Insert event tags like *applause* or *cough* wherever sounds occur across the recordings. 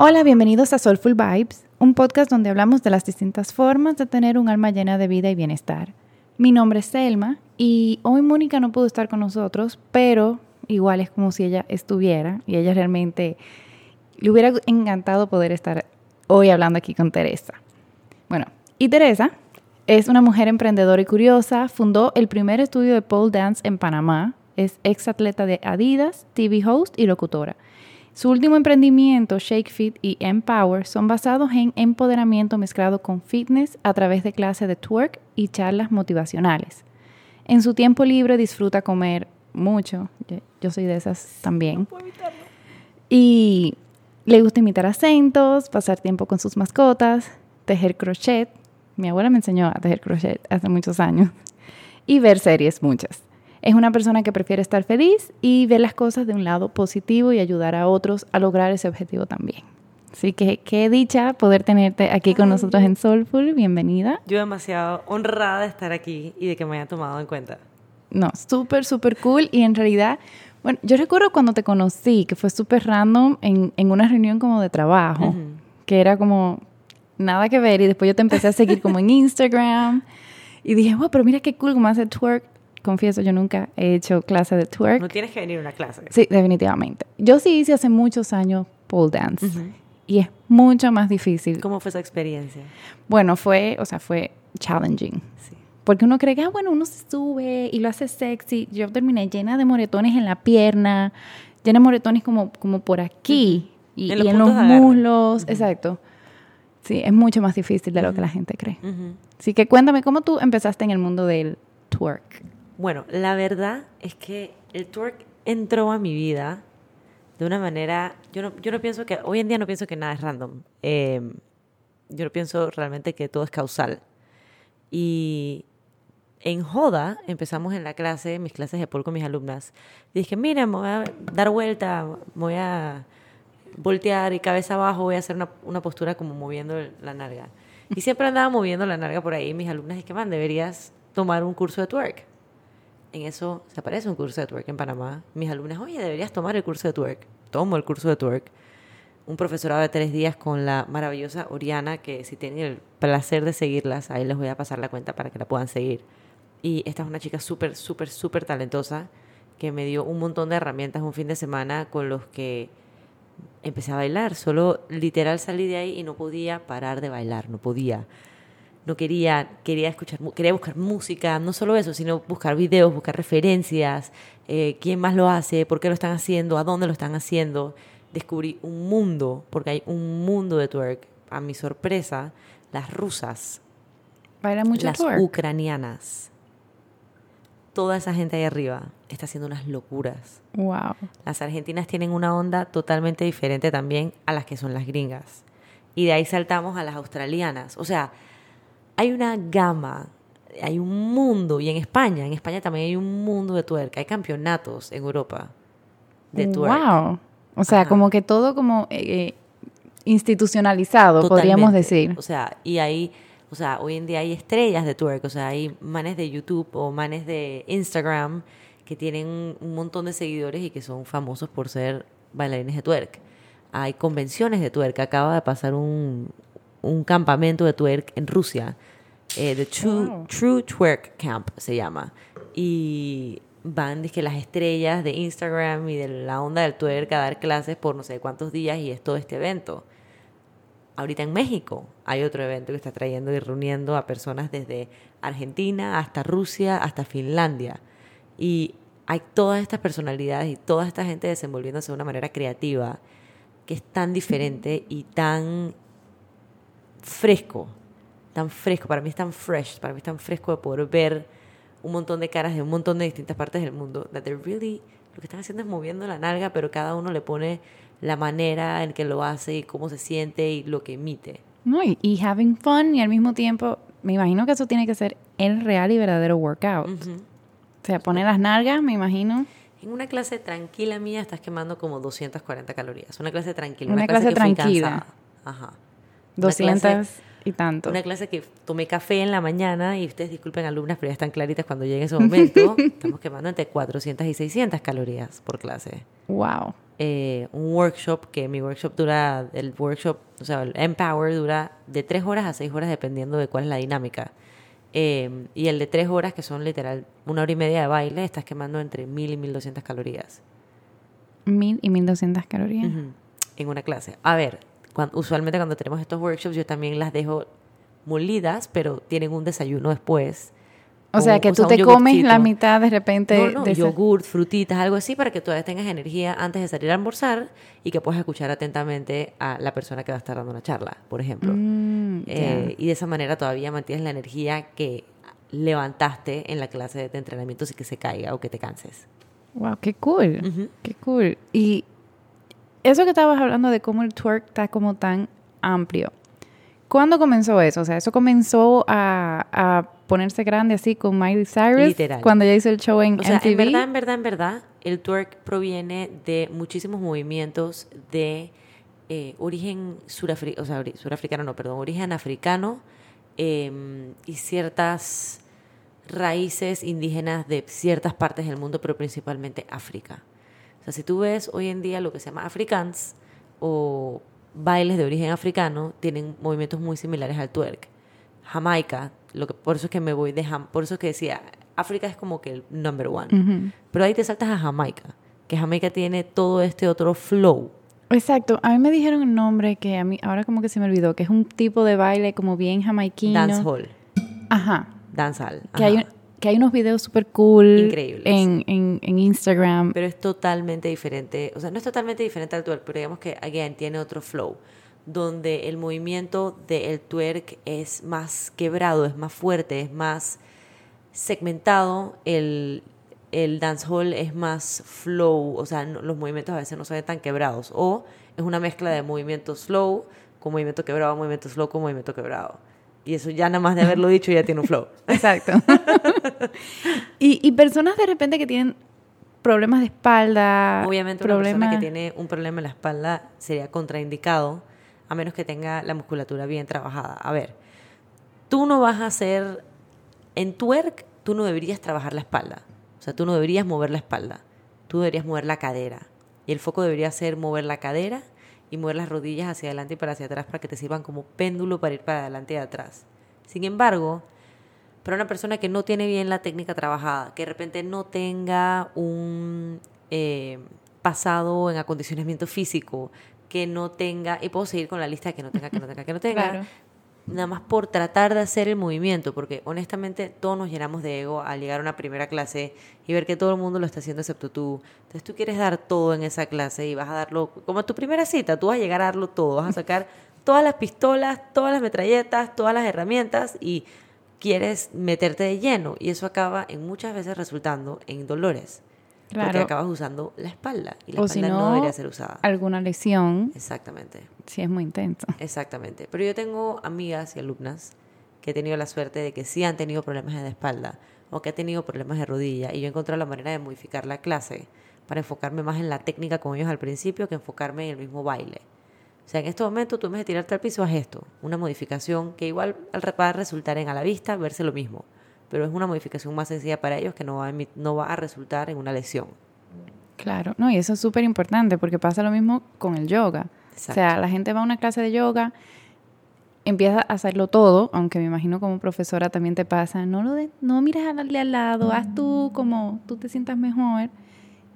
Hola, bienvenidos a Soulful Vibes, un podcast donde hablamos de las distintas formas de tener un alma llena de vida y bienestar. Mi nombre es Selma y hoy Mónica no pudo estar con nosotros, pero igual es como si ella estuviera y ella realmente le hubiera encantado poder estar hoy hablando aquí con Teresa. Bueno, y Teresa es una mujer emprendedora y curiosa, fundó el primer estudio de pole dance en Panamá, es ex atleta de Adidas, TV host y locutora. Su último emprendimiento, Shake Fit y Empower, son basados en empoderamiento mezclado con fitness a través de clases de twerk y charlas motivacionales. En su tiempo libre disfruta comer mucho, yo soy de esas también. Y le gusta imitar acentos, pasar tiempo con sus mascotas, tejer crochet. Mi abuela me enseñó a tejer crochet hace muchos años. Y ver series muchas. Es una persona que prefiere estar feliz y ver las cosas de un lado positivo y ayudar a otros a lograr ese objetivo también. Así que qué dicha poder tenerte aquí con nosotros en Soulful. Bienvenida. Yo demasiado honrada de estar aquí y de que me haya tomado en cuenta. No, súper, súper cool. Y en realidad, bueno, yo recuerdo cuando te conocí, que fue súper random en, en, una reunión como de trabajo, que era como nada que ver. Y después yo te empecé a seguir como en Instagram. Y dije, wow, pero mira qué cool como hace twerk confieso, yo nunca he hecho clase de twerk. No tienes que venir a una clase. Sí, definitivamente. Yo sí hice hace muchos años pole dance y es mucho más difícil. ¿Cómo fue esa experiencia? Bueno, fue, o sea, fue challenging. Sí. Porque uno cree que, ah, bueno, uno se sube y lo hace sexy. Yo terminé llena de moretones en la pierna, llena de moretones como, como por aquí y en los, muslos. Exacto. Sí, es mucho más difícil de lo que la gente cree. Así que cuéntame, ¿cómo tú empezaste en el mundo del twerk? Bueno, la verdad es que el twerk entró a mi vida de una manera, yo no, yo no pienso que, hoy en día no pienso que nada es random. Em, yo pienso realmente que todo es causal. Y en Joda empezamos en la clase, mis clases de pole con mis alumnas. dije, mira, me voy a dar vuelta, me voy a voltear y cabeza abajo, voy a hacer una, una postura como moviendo la narga. Y siempre andaba moviendo la narga por ahí. Mis alumnas dije, man, deberías tomar un curso de twerk en eso se aparece un curso de twerk en Panamá. Mis alumnas, oye, deberías tomar el curso de twerk. Tomo el curso de twerk. Un profesorado de tres días con la maravillosa Oriana, que si tienen el placer de seguirlas, ahí les voy a pasar la cuenta para que la puedan seguir. Y esta es una chica súper, súper, súper talentosa que me dio un montón de herramientas un fin de semana con los que empecé a bailar. Solo literal salí de ahí y no podía parar de bailar, no podía no quería, quería escuchar, quería buscar música, no solo eso, sino buscar videos, buscar referencias, eh, quién más lo hace, por qué lo están haciendo, a dónde lo están haciendo. Descubrí un mundo, porque hay un mundo de twerk. A mi sorpresa, las rusas, mucho las ucranianas, toda esa gente ahí arriba está haciendo unas locuras. Wow. Las argentinas tienen una onda totalmente diferente también a las que son las gringas. Y de ahí saltamos a las australianas. O sea, hay una gama, hay un mundo, y en España, en España también hay un mundo de tuerca, hay campeonatos en Europa de tuerca. Wow. O sea, como que todo como eh, eh, institucionalizado, podríamos decir. O sea, y ahí, o sea, hoy en día hay estrellas de twerk, o sea, hay manes de YouTube o manes de Instagram que tienen un montón de seguidores y que son famosos por ser bailarines de twerk. Hay convenciones de twerk. Acaba de pasar un, un campamento de twerk en Rusia. Eh, The True, True Twerk Camp se llama. Y van que las estrellas de Instagram y de la onda del twerk a dar clases por no sé cuántos días y es todo este evento. Ahorita en México hay otro evento que está trayendo y reuniendo a personas desde Argentina hasta Rusia hasta Finlandia. Y hay todas estas personalidades y toda esta gente desenvolviéndose de una manera creativa que es tan diferente y tan fresco, tan fresco, para mí es tan fresh, para mí es tan fresco de poder ver un montón de caras de un montón de distintas partes del mundo, that they're really, lo que están haciendo es moviendo la nalga, pero cada uno le pone la manera en que lo hace y cómo se siente y lo que emite. No, y, having fun y al mismo tiempo, me imagino que eso tiene que ser el real y verdadero workout. O sea, poner las nalgas, me imagino. En una clase tranquila mía estás quemando como 240 calorías. Una clase tranquila. Una, clase, tranquila. Ajá. 200 y tanto. Una clase que tomé café en la mañana y ustedes disculpen alumnas, pero ya están claritas cuando llegue ese momento. *laughs* estamos quemando entre 400 y 600 calorías por clase. Wow. eh, un workshop, que mi workshop dura, el workshop, o sea, el Empower dura de tres horas a seis horas dependiendo de cuál es la dinámica. Eh, y el de tres horas, que son literal una hora y media de baile, estás quemando entre mil y mil doscientas calorías. Mil y mil doscientas calorías. Ujú, En una clase. A ver, cuan- usualmente cuando tenemos estos workshops yo también las dejo molidas, pero tienen un desayuno después. O sea, Un- que o tú un te comes la mitad de repente No, no, de ese- yogurt, frutitas, algo así para que todavía tengas energía antes de salir a almorzar y que puedas escuchar atentamente a la persona que va a estar dando una charla, por ejemplo. Mm. Eh, y de esa manera todavía mantienes la energía que levantaste en la clase de entrenamiento sin que se caiga o que te canses. Wow, qué cool. Ujú. Qué cool. Y eso que estabas hablando de cómo el twerk está como tan amplio. ¿Cuándo comenzó eso? O sea, eso comenzó a, a ponerse grande así con Miley Cyrus. Literal. Cuando ella hizo el show en O sea, MTV. en verdad, en verdad, en verdad, el twerk proviene de muchísimos movimientos de eh, origen surafricano, o sea, surafricano, no, perdón, origen africano eh, y ciertas raíces indígenas de ciertas partes del mundo, pero principalmente África. Sea, si tú ves hoy en día lo que se llama Afrikaans o bailes de origen africano, tienen movimientos muy similares al twerk. Jamaica, lo que, por eso es que me voy de Jam- por eso es que decía, África es como que el number one. Ujú. Pero ahí te saltas a Jamaica, que Jamaica tiene todo este otro flow. Exacto. A mí me dijeron el nombre que a mí ahora como que se me olvidó, que es un tipo de baile como bien jamaiquino. Dancehall, Ajá. dancehall. Que ajá. hay, que hay unos videos súper cool. Increíbles. En, en, en Instagram. Pero es totalmente diferente, o sea, no es totalmente diferente al twerk, pero digamos que, again, tiene otro flow, donde el movimiento del twerk es más quebrado, es más fuerte, es más segmentado, el, el dancehall es más flow, o sea, no- los movimientos a veces no se ven tan quebrados, o es una mezcla de movimiento slow con movimiento quebrado, movimiento slow con movimiento quebrado. Y eso ya nada más de haberlo dicho ya tiene un flow. *laughs* Exacto. *laughs* y, y personas de repente que tienen problemas de espalda. Obviamente una persona que tiene un problema en la espalda sería contraindicado a menos que tenga la musculatura bien trabajada. A ver, tú no vas a hacer en twerk, tú no deberías trabajar la espalda. O sea, tú no deberías mover la espalda. Tú deberías mover la cadera. Y el foco debería ser mover la cadera y mover las rodillas hacia adelante y para hacia atrás para que te sirvan como péndulo para ir para adelante y atrás. Sin embargo, para una persona que no tiene bien la técnica trabajada, que de repente no tenga un eh, pasado en acondicionamiento físico, que no tenga, y puedo seguir con la lista que no tenga, que no tenga, que no tenga, *laughs* Claro. Nada más por tratar de hacer el movimiento, porque honestamente todos nos llenamos de ego al llegar a una primera clase y ver que todo el mundo lo está haciendo excepto tú. Entonces tú quieres dar todo en esa clase y vas a darlo, como tu primera cita, tú vas a llegar a darlo todo, vas a sacar *laughs* todas las pistolas, todas las metralletas, todas las herramientas y quieres meterte de lleno y eso acaba en muchas veces resultando en dolores. Porque acabas usando la espalda y la O si espalda no, no, debería ser usada. alguna lesión, Exactamente. si es muy intenso. Exactamente. Pero yo tengo amigas y alumnas que he tenido la suerte de que sí han tenido problemas la espalda o que han tenido problemas de rodilla y yo he encontrado la manera de modificar la clase para enfocarme más en la técnica con ellos al principio que enfocarme en el mismo baile. O sea, en este momento tú en vez de tirarte al piso haz esto, una modificación que igual va a resultar en a la vista verse lo mismo, pero es una modificación más sencilla para ellos que no va a, no va a resultar en una lesión. Claro, no, y eso es súper importante porque pasa lo mismo con el yoga. O sea, la gente va a una clase de yoga, empieza a hacerlo todo, aunque me imagino como profesora también te pasa, no lo de, no mires al de al lado, haz tú como tú te sientas mejor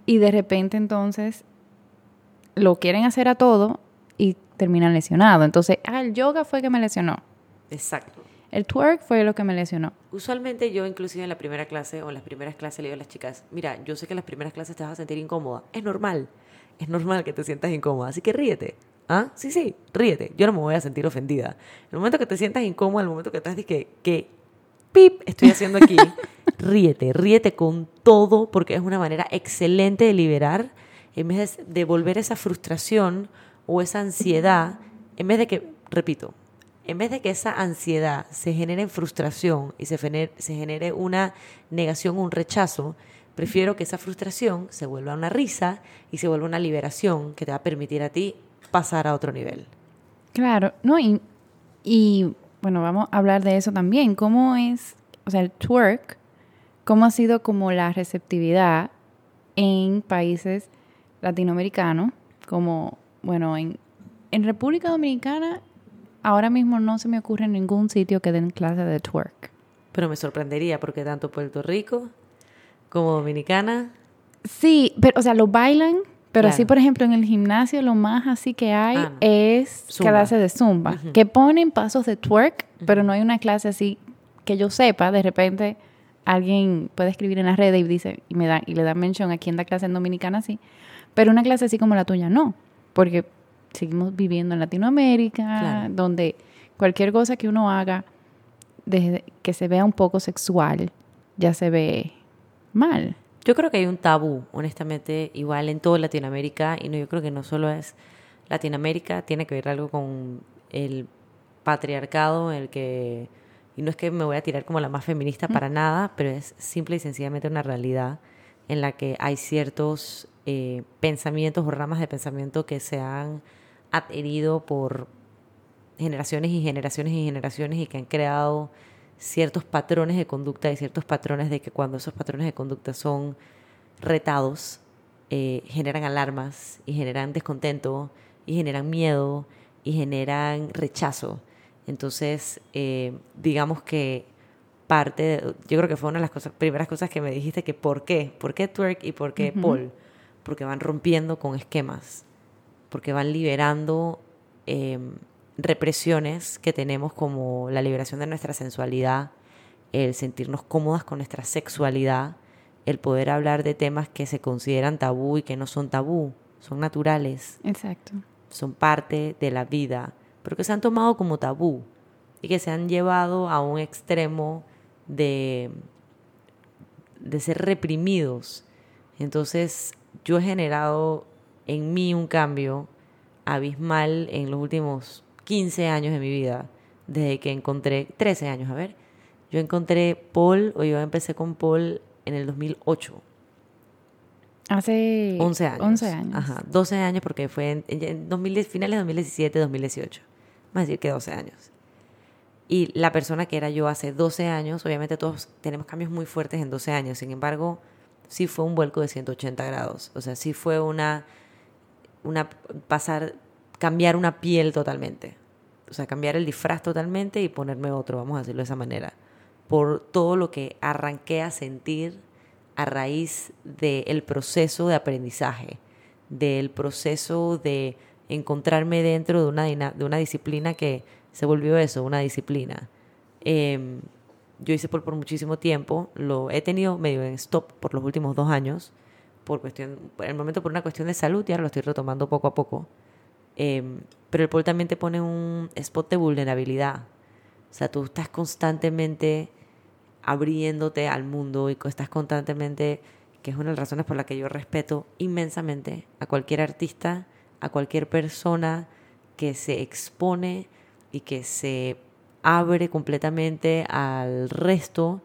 y de repente entonces lo quieren hacer a todo y terminan lesionado. Entonces, ah, el yoga fue que me lesionó. Exacto. El twerk fue lo que me lesionó. Usualmente yo inclusive en la primera clase o en las primeras clases le digo a las chicas, mira, yo sé que en las primeras clases te vas a sentir incómoda, es normal, es normal que te sientas incómoda, así que ríete. ¿Ah? Sí, sí, ríete, yo no me voy a sentir ofendida. En el momento que te sientas incómoda, en el momento que estás que, que, pip, estoy haciendo aquí, *laughs* ríete, ríete con todo porque es una manera excelente de liberar, en vez de devolver esa frustración o esa ansiedad, en vez de que, repito, en vez de que esa ansiedad se genere en frustración y se genere, se genere una negación un rechazo, prefiero que esa frustración se vuelva una risa y se vuelva una liberación que te va a permitir a ti pasar a otro nivel. Claro, no, y, y bueno, vamos a hablar de eso también. ¿Cómo es, o sea, el twerk, cómo ha sido como la receptividad en países latinoamericano, como, bueno, en, en República Dominicana ahora mismo no se me ocurre ningún sitio que den clase de twerk. Pero me sorprendería porque tanto Puerto Rico como Dominicana. Sí, pero, o sea, lo bailan, pero sí, por ejemplo, en el gimnasio lo más así que hay Ah, no. es clase de zumba, que ponen pasos de twerk, pero no hay una clase así que yo sepa, de repente alguien puede escribir en las redes y dice y me da y le da mention a quién da clase en Dominicana así, pero una clase así como la tuya no, porque seguimos viviendo en Latinoamérica, Claro. donde cualquier cosa que uno haga desde que se vea un poco sexual ya se ve mal. Yo creo que hay un tabú, honestamente, igual en toda Latinoamérica, y no, yo creo que no solo es Latinoamérica, tiene que ver algo con el patriarcado, el que, y no es que me voy a tirar como la más feminista para nada, pero es simple y sencillamente una realidad en la que hay ciertos eh, pensamientos o ramas de pensamiento que se han adherido por generaciones y generaciones y generaciones y que han creado ciertos patrones de conducta y ciertos patrones de que cuando esos patrones de conducta son retados, eh, generan alarmas y generan descontento y generan miedo y generan rechazo. Entonces, eh, digamos que parte, de- yo creo que fue una de las cosas, primeras cosas que me dijiste que por qué, por qué twerk y por qué pole, porque van rompiendo con esquemas, porque van liberando eh, represiones que tenemos como la liberación de nuestra sensualidad, el sentirnos cómodas con nuestra sexualidad, el poder hablar de temas que se consideran tabú y que no son tabú, son naturales, Exacto. son parte de la vida, pero que se han tomado como tabú y que se han llevado a un extremo de, de ser reprimidos. Entonces yo he generado en mí un cambio abismal en los últimos 15 años de mi vida, desde que encontré, 13 años, a ver, yo encontré Paul, o yo empecé con Paul en el 2008. Hace 11 años. 11 años. Ajá, 12 años porque fue en, en 2010, finales de 2017, 2018. Más decir que 12 años. Y la persona que era yo hace 12 años, obviamente todos tenemos cambios muy fuertes en 12 años, sin embargo, sí fue un vuelco de 180 grados. O sea, sí fue una, una pasar, cambiar una piel totalmente. O sea, cambiar el disfraz totalmente y ponerme otro, vamos a decirlo de esa manera. Por todo lo que arranqué a sentir a raíz del proceso de aprendizaje, del proceso de encontrarme dentro de una, de una disciplina que se volvió eso, una disciplina. Em, yo hice por, por muchísimo tiempo, lo he tenido medio en stop por los últimos dos años, por cuestión, el momento por una cuestión de salud, y ahora lo estoy retomando poco a poco. Em, pero el pole también te pone un spot de vulnerabilidad. O sea, tú estás constantemente abriéndote al mundo y estás constantemente, que es una de las razones por las que yo respeto inmensamente a cualquier artista, a cualquier persona que se expone y que se abre completamente al resto,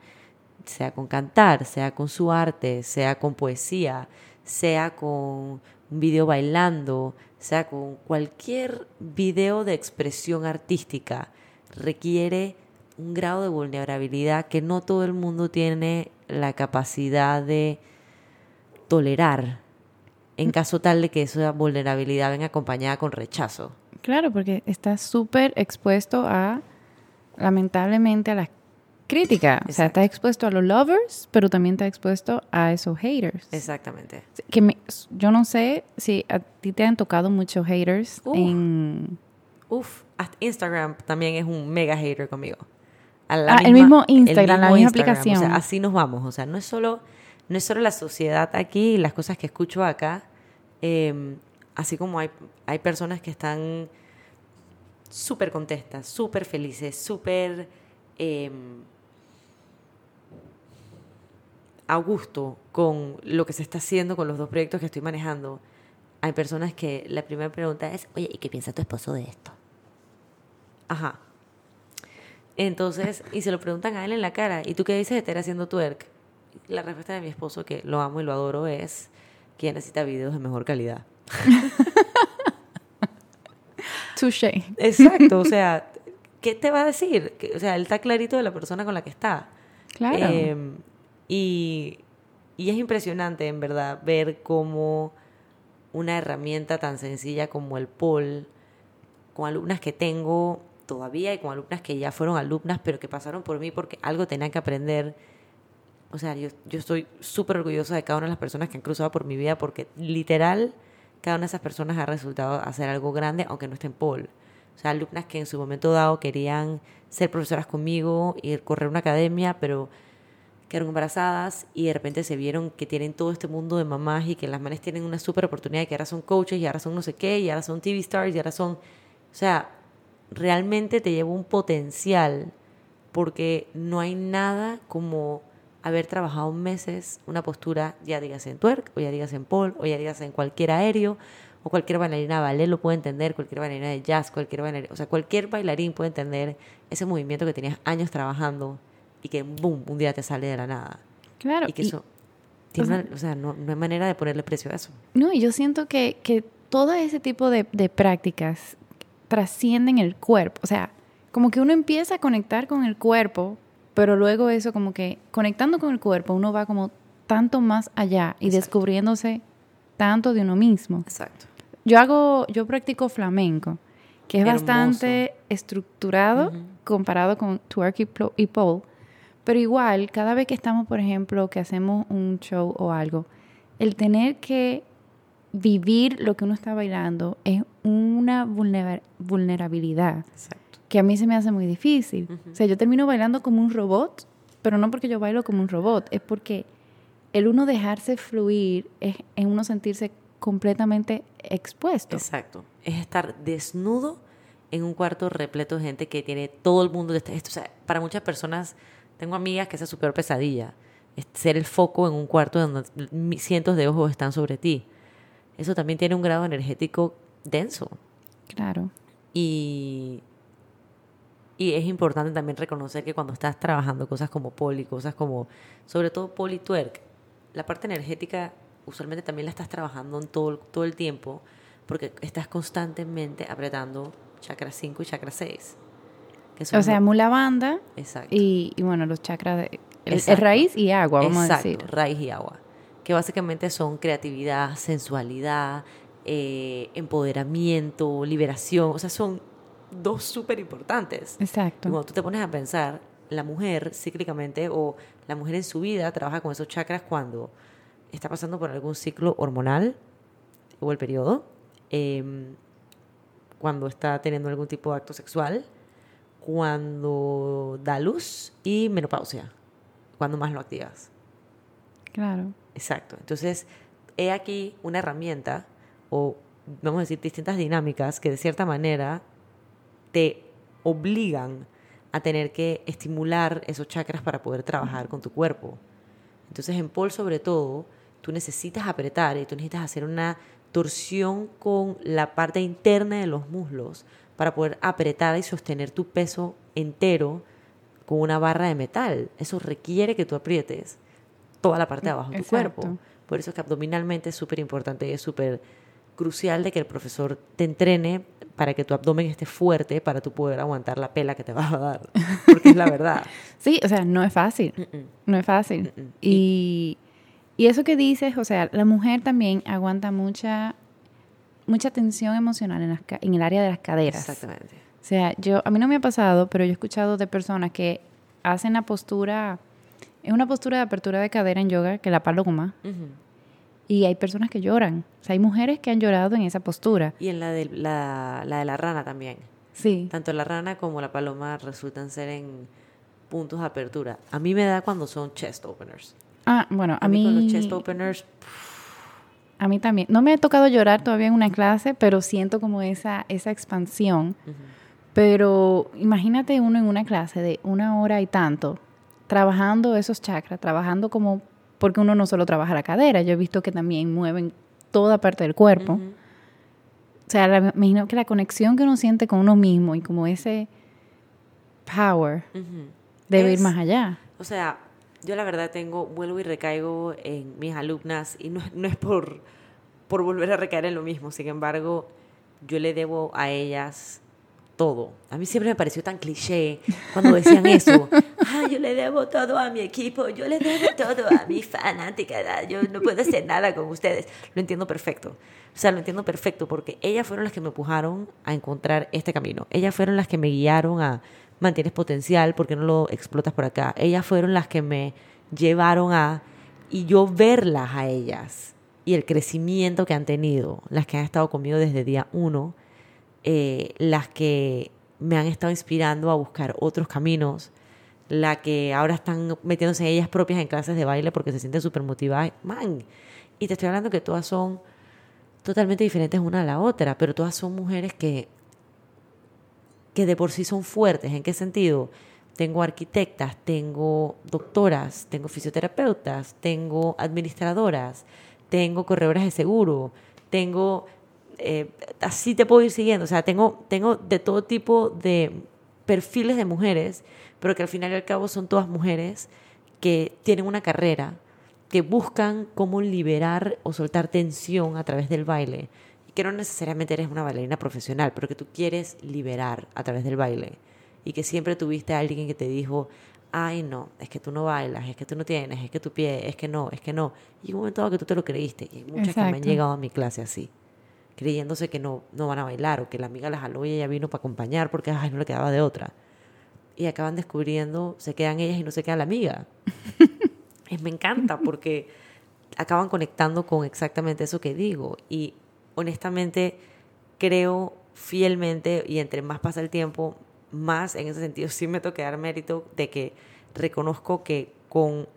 sea con cantar, sea con su arte, sea con poesía, sea con un video bailando, sea con cualquier video de expresión artística, requiere un grado de vulnerabilidad que no todo el mundo tiene la capacidad de tolerar en caso tal de que esa vulnerabilidad venga acompañada con rechazo. Claro, porque estás súper expuesto a, lamentablemente, a la crítica. O sea, estás expuesto a los lovers, pero también estás expuesto a esos haters. Exactamente. Que me- yo no sé si a ti te han tocado muchos haters Uf. en... Uf, hasta Instagram también es un mega hater conmigo. A la Ah, el mismo Instagram, la misma Instagram, aplicación. O sea, así nos vamos. O sea, no es solo, no es solo la sociedad aquí y las cosas que escucho acá. eh, así como hay, hay personas que están súper contentas, súper felices, súper eh, a gusto con lo que se está haciendo con los dos proyectos que estoy manejando. Hay personas que la primera pregunta es, oye, ¿y qué piensa tu esposo de esto? Ajá. Entonces, y se lo preguntan a él en la cara, ¿y tú qué dices de estar haciendo twerk? La respuesta de mi esposo, que lo amo y lo adoro, es que necesita videos de mejor calidad. Touché. Exacto, o sea, ¿qué te va a decir? O sea, él está clarito de la persona con la que está. Claro. Eh, y, y es impresionante, en verdad, ver cómo una herramienta tan sencilla como el pole con alumnas que tengo todavía y con alumnas que ya fueron alumnas, pero que pasaron por mí porque algo tenían que aprender. O sea, yo, yo estoy súper orgullosa de cada una de las personas que han cruzado por mi vida porque literal cada una de esas personas ha resultado hacer algo grande, aunque no esté en pole. O sea, alumnas que en su momento dado querían ser profesoras conmigo y correr una academia, pero quedaron embarazadas y de repente se vieron que tienen todo este mundo de mamás y que las manes tienen una súper oportunidad que ahora son coaches y ahora son no sé qué y ahora son TV stars y ahora son... O sea, realmente te lleva un potencial porque no hay nada como haber trabajado meses una postura, ya digas en twerk, o ya digas en pole, o ya digas en cualquier aéreo, o cualquier bailarina ballet lo puede entender, cualquier bailarina de jazz, cualquier bailarina, o sea, cualquier bailarín puede entender ese movimiento que tenías años trabajando y que, boom, un día te sale de la nada. Claro. Y que eso, o sea, no, no, hay manera de ponerle precio a eso. No, y yo siento que, que todo ese tipo de, de prácticas trascienden el cuerpo, o sea, como que uno empieza a conectar con el cuerpo, pero luego eso como que conectando con el cuerpo uno va como tanto más allá y descubriéndose tanto de uno mismo. Exacto. Yo hago, yo practico flamenco, que es bastante estructurado comparado con twerk y pole, pero igual, cada vez que estamos, por ejemplo, que hacemos un show o algo, el tener que vivir lo que uno está bailando es una vulnerabilidad Exacto. que a mí se me hace muy difícil. O sea, yo termino bailando como un robot, pero no porque yo bailo como un robot, es porque el uno dejarse fluir es, en uno sentirse completamente expuesto. Exacto. Es estar desnudo en un cuarto repleto de gente que tiene todo el mundo de esto. O sea, para muchas personas, tengo amigas que esa es su peor pesadilla. Es ser el foco en un cuarto donde cientos de ojos están sobre ti. Eso también tiene un grado energético denso. Claro. Y, y es importante también reconocer que cuando estás trabajando cosas como poli, cosas como, sobre todo poli twerk, la parte energética usualmente también la estás trabajando en todo, todo el tiempo porque estás constantemente apretando chakra 5 y chakra 6. O sea, mula banda. Exacto. Y, bueno, los chakras de... El, raíz y agua, vamos a decir. raíz y agua. Que básicamente son creatividad, sensualidad, eh, empoderamiento, liberación. O sea, son dos súper importantes. Exacto. cuando tú te pones a pensar, la mujer cíclicamente o la mujer en su vida trabaja con esos chakras cuando está pasando por algún ciclo hormonal o el periodo, em, cuando está teniendo algún tipo de acto sexual, cuando da luz y menopausia, cuando más lo activas. Claro. Exacto. Entonces, he aquí una herramienta o, vamos a decir, distintas dinámicas que de cierta manera te obligan a tener que estimular esos chakras para poder trabajar con tu cuerpo. Entonces en pole sobre todo, tú necesitas apretar y tú necesitas hacer una torsión con la parte interna de los muslos para poder apretar y sostener tu peso entero con una barra de metal. Eso requiere que tú aprietes toda la parte de abajo de tu cuerpo. Por eso es que abdominalmente es súper importante y es súper crucial de que el profesor te entrene para que tu abdomen esté fuerte para tú poder aguantar la pela que te *laughs* va a dar. Porque es la verdad. *laughs* sí, o sea, no es fácil. No es fácil. y, y eso que dices, o sea, la mujer también aguanta mucha mucha tensión emocional en, en el área de las caderas. Exactamente. O sea, yo, a mí no me ha pasado, pero yo he escuchado de personas que hacen la postura, es una postura de apertura de cadera en yoga que la paloma. Y hay personas que lloran. O sea, hay mujeres que han llorado en esa postura. Y en la de la, la de la rana también. Sí. Tanto la rana como la paloma resultan ser en puntos de apertura. A mí me da cuando son chest openers. Ah, bueno, a, mí, con los chest openers. A mí también. No me ha tocado llorar todavía en una clase, pero siento como esa, esa expansión. Pero imagínate uno en una clase de una hora y tanto, trabajando esos chakras, trabajando como porque uno no solo trabaja la cadera, yo he visto que también mueven toda parte del cuerpo. O sea, me imagino que la conexión que uno siente con uno mismo y como ese power debe ir más allá. O sea, yo la verdad tengo, vuelvo y recaigo en mis alumnas y no, no es por, por volver a recaer en lo mismo, sin embargo, yo le debo a ellas todo. A mí siempre me pareció tan cliché cuando decían eso. *laughs* Ah, yo le debo todo a mi equipo, yo le debo todo a mi fanática, yo no puedo hacer nada con ustedes. Lo entiendo perfecto. O sea, lo entiendo perfecto porque ellas fueron las que me empujaron a encontrar este camino. Ellas fueron las que me guiaron a mantienes potencial, porque no lo explotas por acá? Ellas fueron las que me llevaron a y yo verlas a ellas y el crecimiento que han tenido, las que han estado conmigo desde día uno, eh, las que me han estado inspirando a buscar otros caminos, la que ahora están metiéndose ellas propias en clases de baile porque se sienten súper motivadas. Man, y te estoy hablando que todas son totalmente diferentes una a la otra, pero todas son mujeres que, que de por sí son fuertes. ¿En qué sentido? Tengo arquitectas, tengo doctoras, tengo fisioterapeutas, tengo administradoras, tengo corredoras de seguro, tengo, eh, así te puedo ir siguiendo, o sea, tengo, tengo de todo tipo de perfiles de mujeres, pero que al final y al cabo son todas mujeres que tienen una carrera, que buscan cómo liberar o soltar tensión a través del baile, que no necesariamente eres una bailarina profesional, pero que tú quieres liberar a través del baile y que siempre tuviste a alguien que te dijo, ay no, es que tú no bailas, es que tú no tienes, es que tu pie, es que no, es que no. Y un momento dado que tú te lo creíste. Y hay muchas que me han llegado a mi clase así, creyéndose que no, no van a bailar o que la amiga la jaló y ella vino para acompañar porque ay, no le quedaba de otra. Y acaban descubriendo, se quedan ellas y no se queda la amiga. *laughs* me encanta porque acaban conectando con exactamente eso que digo. Y honestamente creo fielmente y entre más pasa el tiempo, más en ese sentido sí me que dar mérito de que reconozco que con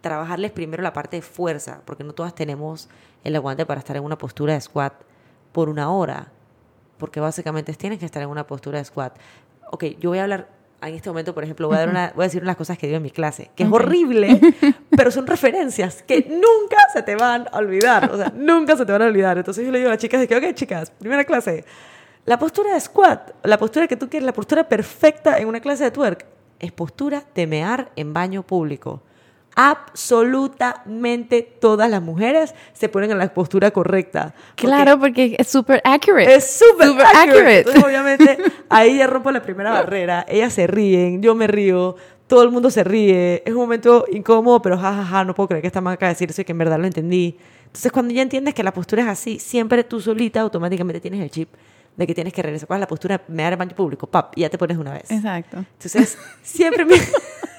trabajarles primero la parte de fuerza, porque no todas tenemos el aguante para estar en una postura de squat por una hora, porque básicamente tienes que estar en una postura de squat. Ok, yo voy a hablar en este momento, por ejemplo, voy a, dar una, voy a decir unas cosas que digo en mi clase, que es horrible, *laughs* pero son referencias que nunca se te van a olvidar, o sea, nunca se te van a olvidar. Entonces yo le digo a las chicas que, ok, chicas, primera clase, la postura de squat, la postura que tú quieres, la postura perfecta en una clase de twerk, es postura de mear en baño público. Absolutamente todas las mujeres se ponen en la postura correcta. Claro, porque es súper accurate. Es súper accurate. Entonces, obviamente, *laughs* ahí ya rompo la primera barrera. Ellas se ríen, yo me río, todo el mundo se ríe. Es un momento incómodo, pero jajaja, ja, ja, no puedo creer que esta marca decirse que en verdad lo entendí. Entonces, cuando ya entiendes que la postura es así, siempre tú solita automáticamente tienes el chip de que tienes que regresar. ¿Cuál es la postura? Me da el baño público, pap, y ya te pones una vez. Exacto. Entonces, siempre me... *laughs*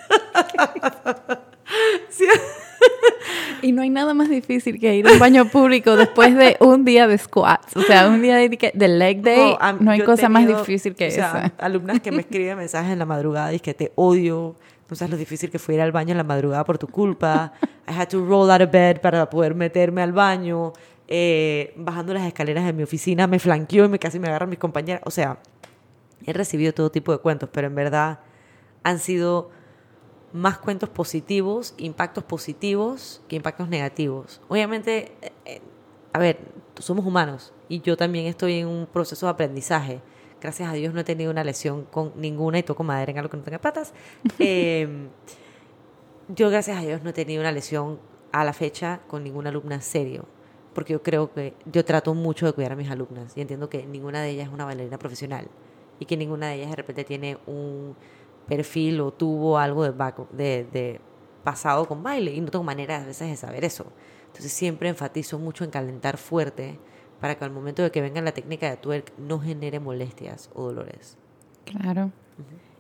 y no hay nada más difícil que ir a un baño público después de un día de squats. O sea, un día de, de leg day. No, hay cosa más difícil que o sea, Alumnas que me escriben mensajes en la madrugada y que te odio. No sabes lo difícil que fue ir al baño en la madrugada por tu culpa. I had to roll out of bed para poder meterme al baño. Eh, bajando las escaleras de mi oficina, me flanqueó y me casi me agarran mis compañeras. O sea, he recibido todo tipo de cuentos, pero en verdad han sido más cuentos positivos, impactos positivos que impactos negativos. Obviamente, eh, eh, a ver, somos humanos y yo también estoy en un proceso de aprendizaje. Gracias a Dios no he tenido una lesión con ninguna y toco madera en algo que no tenga patas. *laughs* Em, yo, gracias a Dios, no he tenido una lesión a la fecha con ninguna alumna serio porque yo creo que yo trato mucho de cuidar a mis alumnas y entiendo que ninguna de ellas es una bailarina profesional y que ninguna de ellas de repente tiene un perfil o tuvo algo de, de, de pasado con baile y no tengo manera a veces de saber eso. Entonces siempre enfatizo mucho en calentar fuerte para que al momento de que venga la técnica de twerk no genere molestias o dolores. Claro.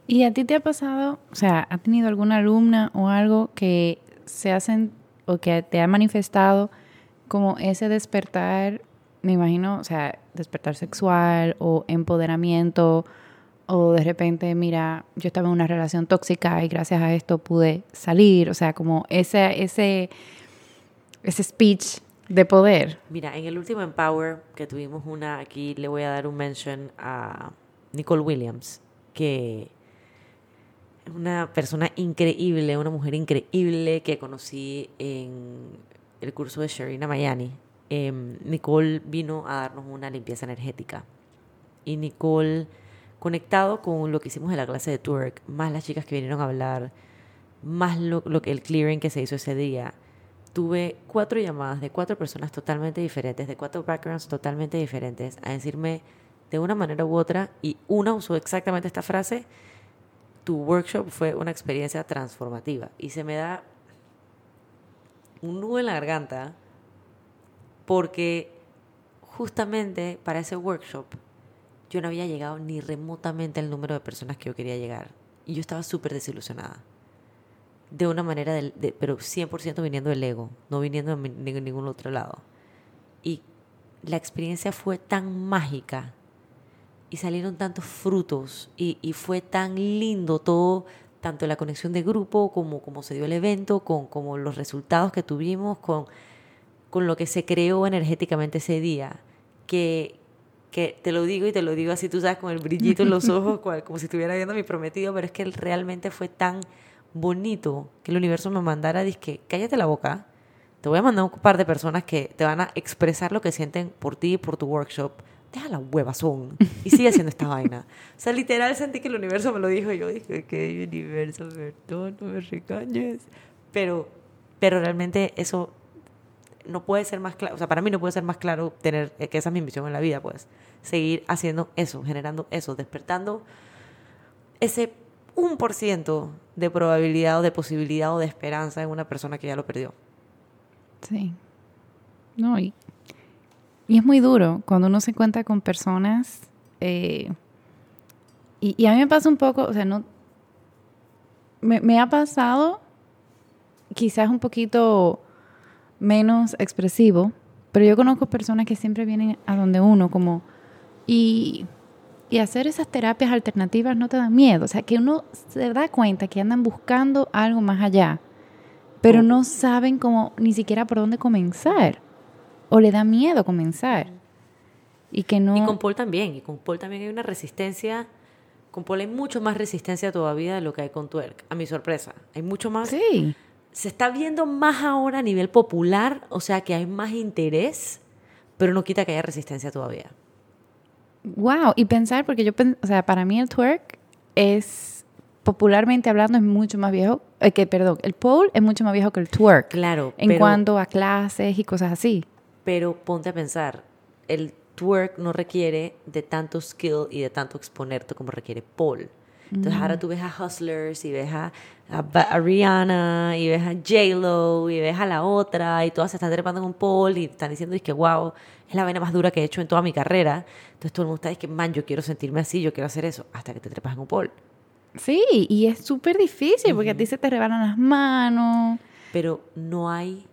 ¿Y a ti te ha pasado, o sea, ha tenido alguna alumna o algo que se hacen o que te ha manifestado como ese despertar, me imagino, o sea, despertar sexual o empoderamiento o de repente, mira, yo estaba en una relación tóxica y gracias a esto pude salir, o sea, como ese, ese, ese speech de poder. Mira, en el último Empower que tuvimos una, aquí le voy a dar un mention a Nicole Williams, que es una persona increíble, una mujer increíble que conocí en el curso de Sherina Mayani, em, Nicole vino a darnos una limpieza energética. Y Nicole, conectado con lo que hicimos en la clase de Twerk, más las chicas que vinieron a hablar, más lo, que el clearing que se hizo ese día, tuve cuatro llamadas de cuatro personas totalmente diferentes, de cuatro backgrounds totalmente diferentes, a decirme de una manera u otra, y una usó exactamente esta frase, tu workshop fue una experiencia transformativa. Y se me da un nudo en la garganta porque justamente para ese workshop yo no había llegado ni remotamente al número de personas que yo quería llegar. Y yo estaba súper desilusionada. De una manera, de, pero 100% viniendo del ego, no viniendo de ningún otro lado. Y la experiencia fue tan mágica y salieron tantos frutos y, y, fue tan lindo todo, tanto la conexión de grupo como, como se dio el evento, con como los resultados que tuvimos, con, con lo que se creó energéticamente ese día, que, que te lo digo y te lo digo así, tú sabes, con el brillito en los *laughs* ojos, como si estuviera viendo a mi prometido, pero es que realmente fue tan bonito que el universo me mandara, que cállate la boca, te voy a mandar un par de personas que te van a expresar lo que sienten por ti y por tu workshop. Deja la huevazón y sigue haciendo esta vaina. O sea, literal sentí que el universo me lo dijo y yo dije, que universo, perdón, no me regañes. Pero, pero realmente eso no puede ser más claro, o sea, para mí no puede ser más claro tener eh, que esa es mi misión en la vida, pues, seguir haciendo eso, generando eso, despertando ese 1% de probabilidad o de posibilidad o de esperanza en una persona que ya lo perdió. Sí. No, y, y es muy duro cuando uno se encuentra con personas. Eh, y, y, a mí me pasa un poco, o sea, no. Me, me ha pasado quizás un poquito menos expresivo, pero yo conozco personas que siempre vienen a donde uno, como. Y, y hacer esas terapias alternativas no te da miedo. O sea, que uno se da cuenta que andan buscando algo más allá pero no saben cómo ni siquiera por dónde comenzar o le da miedo comenzar y que no y con Paul también y con Paul también hay una resistencia con Paul hay mucho más resistencia todavía de lo que hay con Twerk a mi sorpresa hay mucho más sí se está viendo más ahora a nivel popular o sea que hay más interés pero no quita que haya resistencia todavía wow y pensar porque yo o sea para mí el Twerk es popularmente hablando es mucho más viejo, eh, que perdón, el pole es mucho más viejo que el twerk. Claro. En cuanto a clases y cosas así. Pero ponte a pensar, el twerk no requiere de tanto skill y de tanto exponerte como requiere pole. Entonces ahora tú ves a Hustlers y ves a, a, Rihanna y ves a J-Lo y ves a la otra y todas se están trepando en un pole y están diciendo que wow, es la vaina más dura que he hecho en toda mi carrera. Entonces todo el mundo está diciendo que man, yo quiero sentirme así, yo quiero hacer eso, hasta que te trepas en un pole. Sí, y es súper difícil porque a ti se te rebalan las manos. Pero no hay.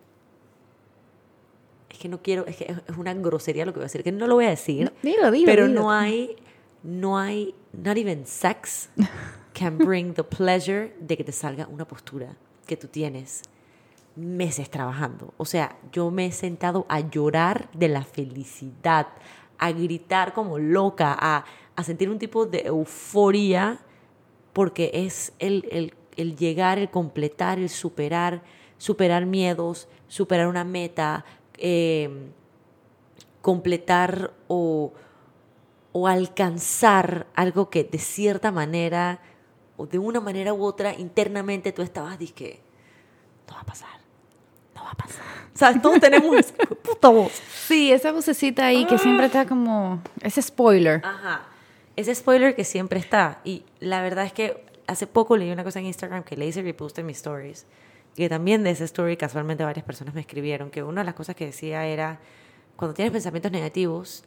Es que no quiero, es que es una grosería lo que voy a decir, que no lo voy a decir. dilo, dilo. Pero no hay, no hay, not even sex can bring the pleasure de que te salga una postura que tú tienes meses trabajando. O sea, yo me he sentado a llorar de la felicidad, a gritar como loca, a, a sentir un tipo de euforia porque es el, llegar, el completar, el superar, superar miedos, superar una meta, em, completar o, alcanzar algo que de cierta manera o de una manera u otra internamente tú estabas dije no va a pasar no va a pasar o sea todos tenemos *laughs* puta voz sí esa vocecita ahí que siempre está como ese spoiler ajá ese spoiler que siempre está. Y la verdad es que hace poco leí una cosa en Instagram que le hice repost en mis stories. Y también de esa story casualmente varias personas me escribieron que una de las cosas que decía era, cuando tienes pensamientos negativos,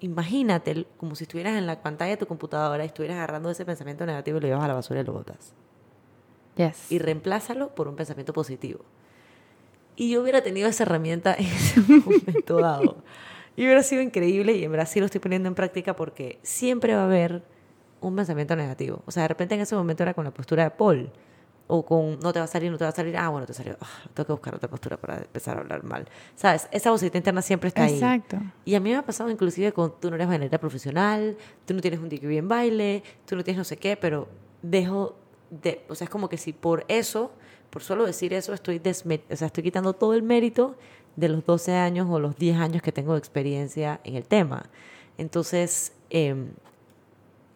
imagínate como si estuvieras en la pantalla de tu computadora y estuvieras agarrando ese pensamiento negativo y lo llevas a la basura y lo botas. Yes. Y reemplázalo por un pensamiento positivo. Y yo hubiera tenido esa herramienta en ese *laughs* momento dado. Y hubiera sido increíble y en sí lo estoy poniendo en práctica porque siempre va a haber un pensamiento negativo. O sea, de repente en ese momento era con la postura de Paul o con no te va a salir, no te va a salir, ah, bueno, te salió, ah, tengo que buscar otra postura para empezar a hablar mal. ¿Sabes? Esa vocecita interna siempre está ahí. Exacto. Y a mí me ha pasado inclusive con tú no eres bailarina profesional, tú no tienes un degree en baile, tú no tienes no sé qué, pero dejo de, o sea, es como que si por eso, por solo decir eso, estoy, o sea, estoy quitando todo el mérito de los 12 años o los 10 años que tengo de experiencia en el tema. Entonces, em,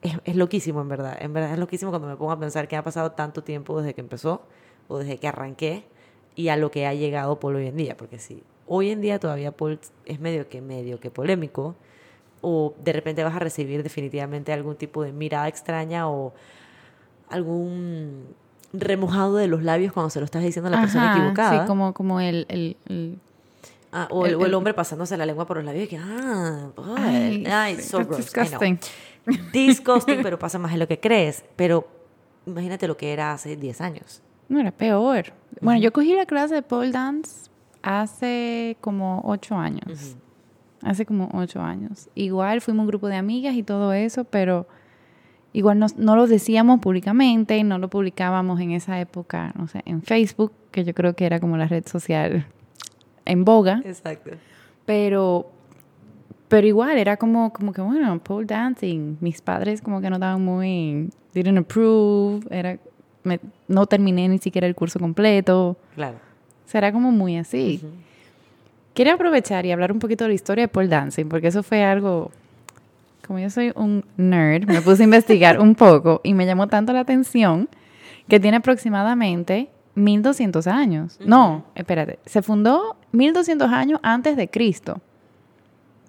es, loquísimo, en verdad. En verdad es loquísimo cuando me pongo a pensar que ha pasado tanto tiempo desde que empezó o desde que arranqué y a lo que ha llegado Paul hoy en día. Porque sí, hoy en día todavía Paul es medio que medio que polémico. o de repente vas a recibir definitivamente algún tipo de mirada extraña o algún remojado de los labios cuando se lo estás diciendo a la persona equivocada. Sí, como, como el... el, ah, o el, hombre pasándose la lengua por los labios y que, ah, ay, ay so gross. Disgusting. Disgusting, pero pasa más de lo que crees. Pero imagínate lo que era hace 10 años. No, era peor. Bueno, yo cogí la clase de pole dance hace como 8 años. Hace como 8 años. Igual fuimos un grupo de amigas y todo eso, pero igual no, no, lo decíamos públicamente, no lo publicábamos en esa época, no sé, en Facebook, que yo creo que era como la red social en boga. Exacto. Pero, pero igual era como, como que, bueno, pole dancing. Mis padres como que no estaban muy, didn't approve, era, no terminé ni siquiera el curso completo. Claro. Será como muy así. Quiero aprovechar y hablar un poquito de la historia de pole dancing, porque eso fue algo como yo soy un nerd, me puse a investigar un poco y me llamó tanto la atención que tiene aproximadamente 1200 años. No, espérate, se fundó 1200 años antes de Cristo.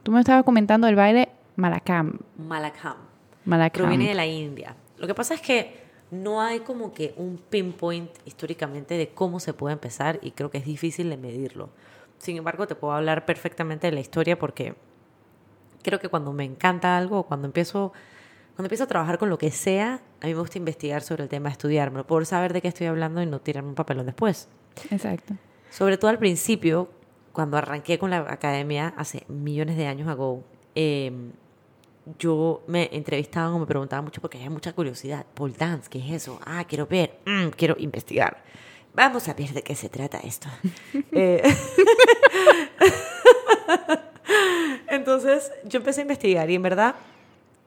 Tú me estabas comentando el baile Malakam. Malakam. Malakam. Proviene de la India. Lo que pasa es que no hay como que un pinpoint históricamente de cómo se puede empezar y creo que es difícil de medirlo. Sin embargo, te puedo hablar perfectamente de la historia porque creo que cuando me encanta algo, cuando empiezo, cuando empiezo a trabajar con lo que sea, a mí me gusta investigar sobre el tema, estudiármelo, por saber de qué estoy hablando y no tirarme un papelón después. Exacto. Sobre todo al principio, cuando arranqué con la academia hace millones de años ago, em, yo me entrevistaba o me preguntaba mucho porque había mucha curiosidad. Pole dance, ¿qué es eso? Ah, quiero ver, mm, quiero investigar. Vamos a ver de qué se trata esto. *laughs* eh, *laughs* Entonces yo empecé a investigar y en verdad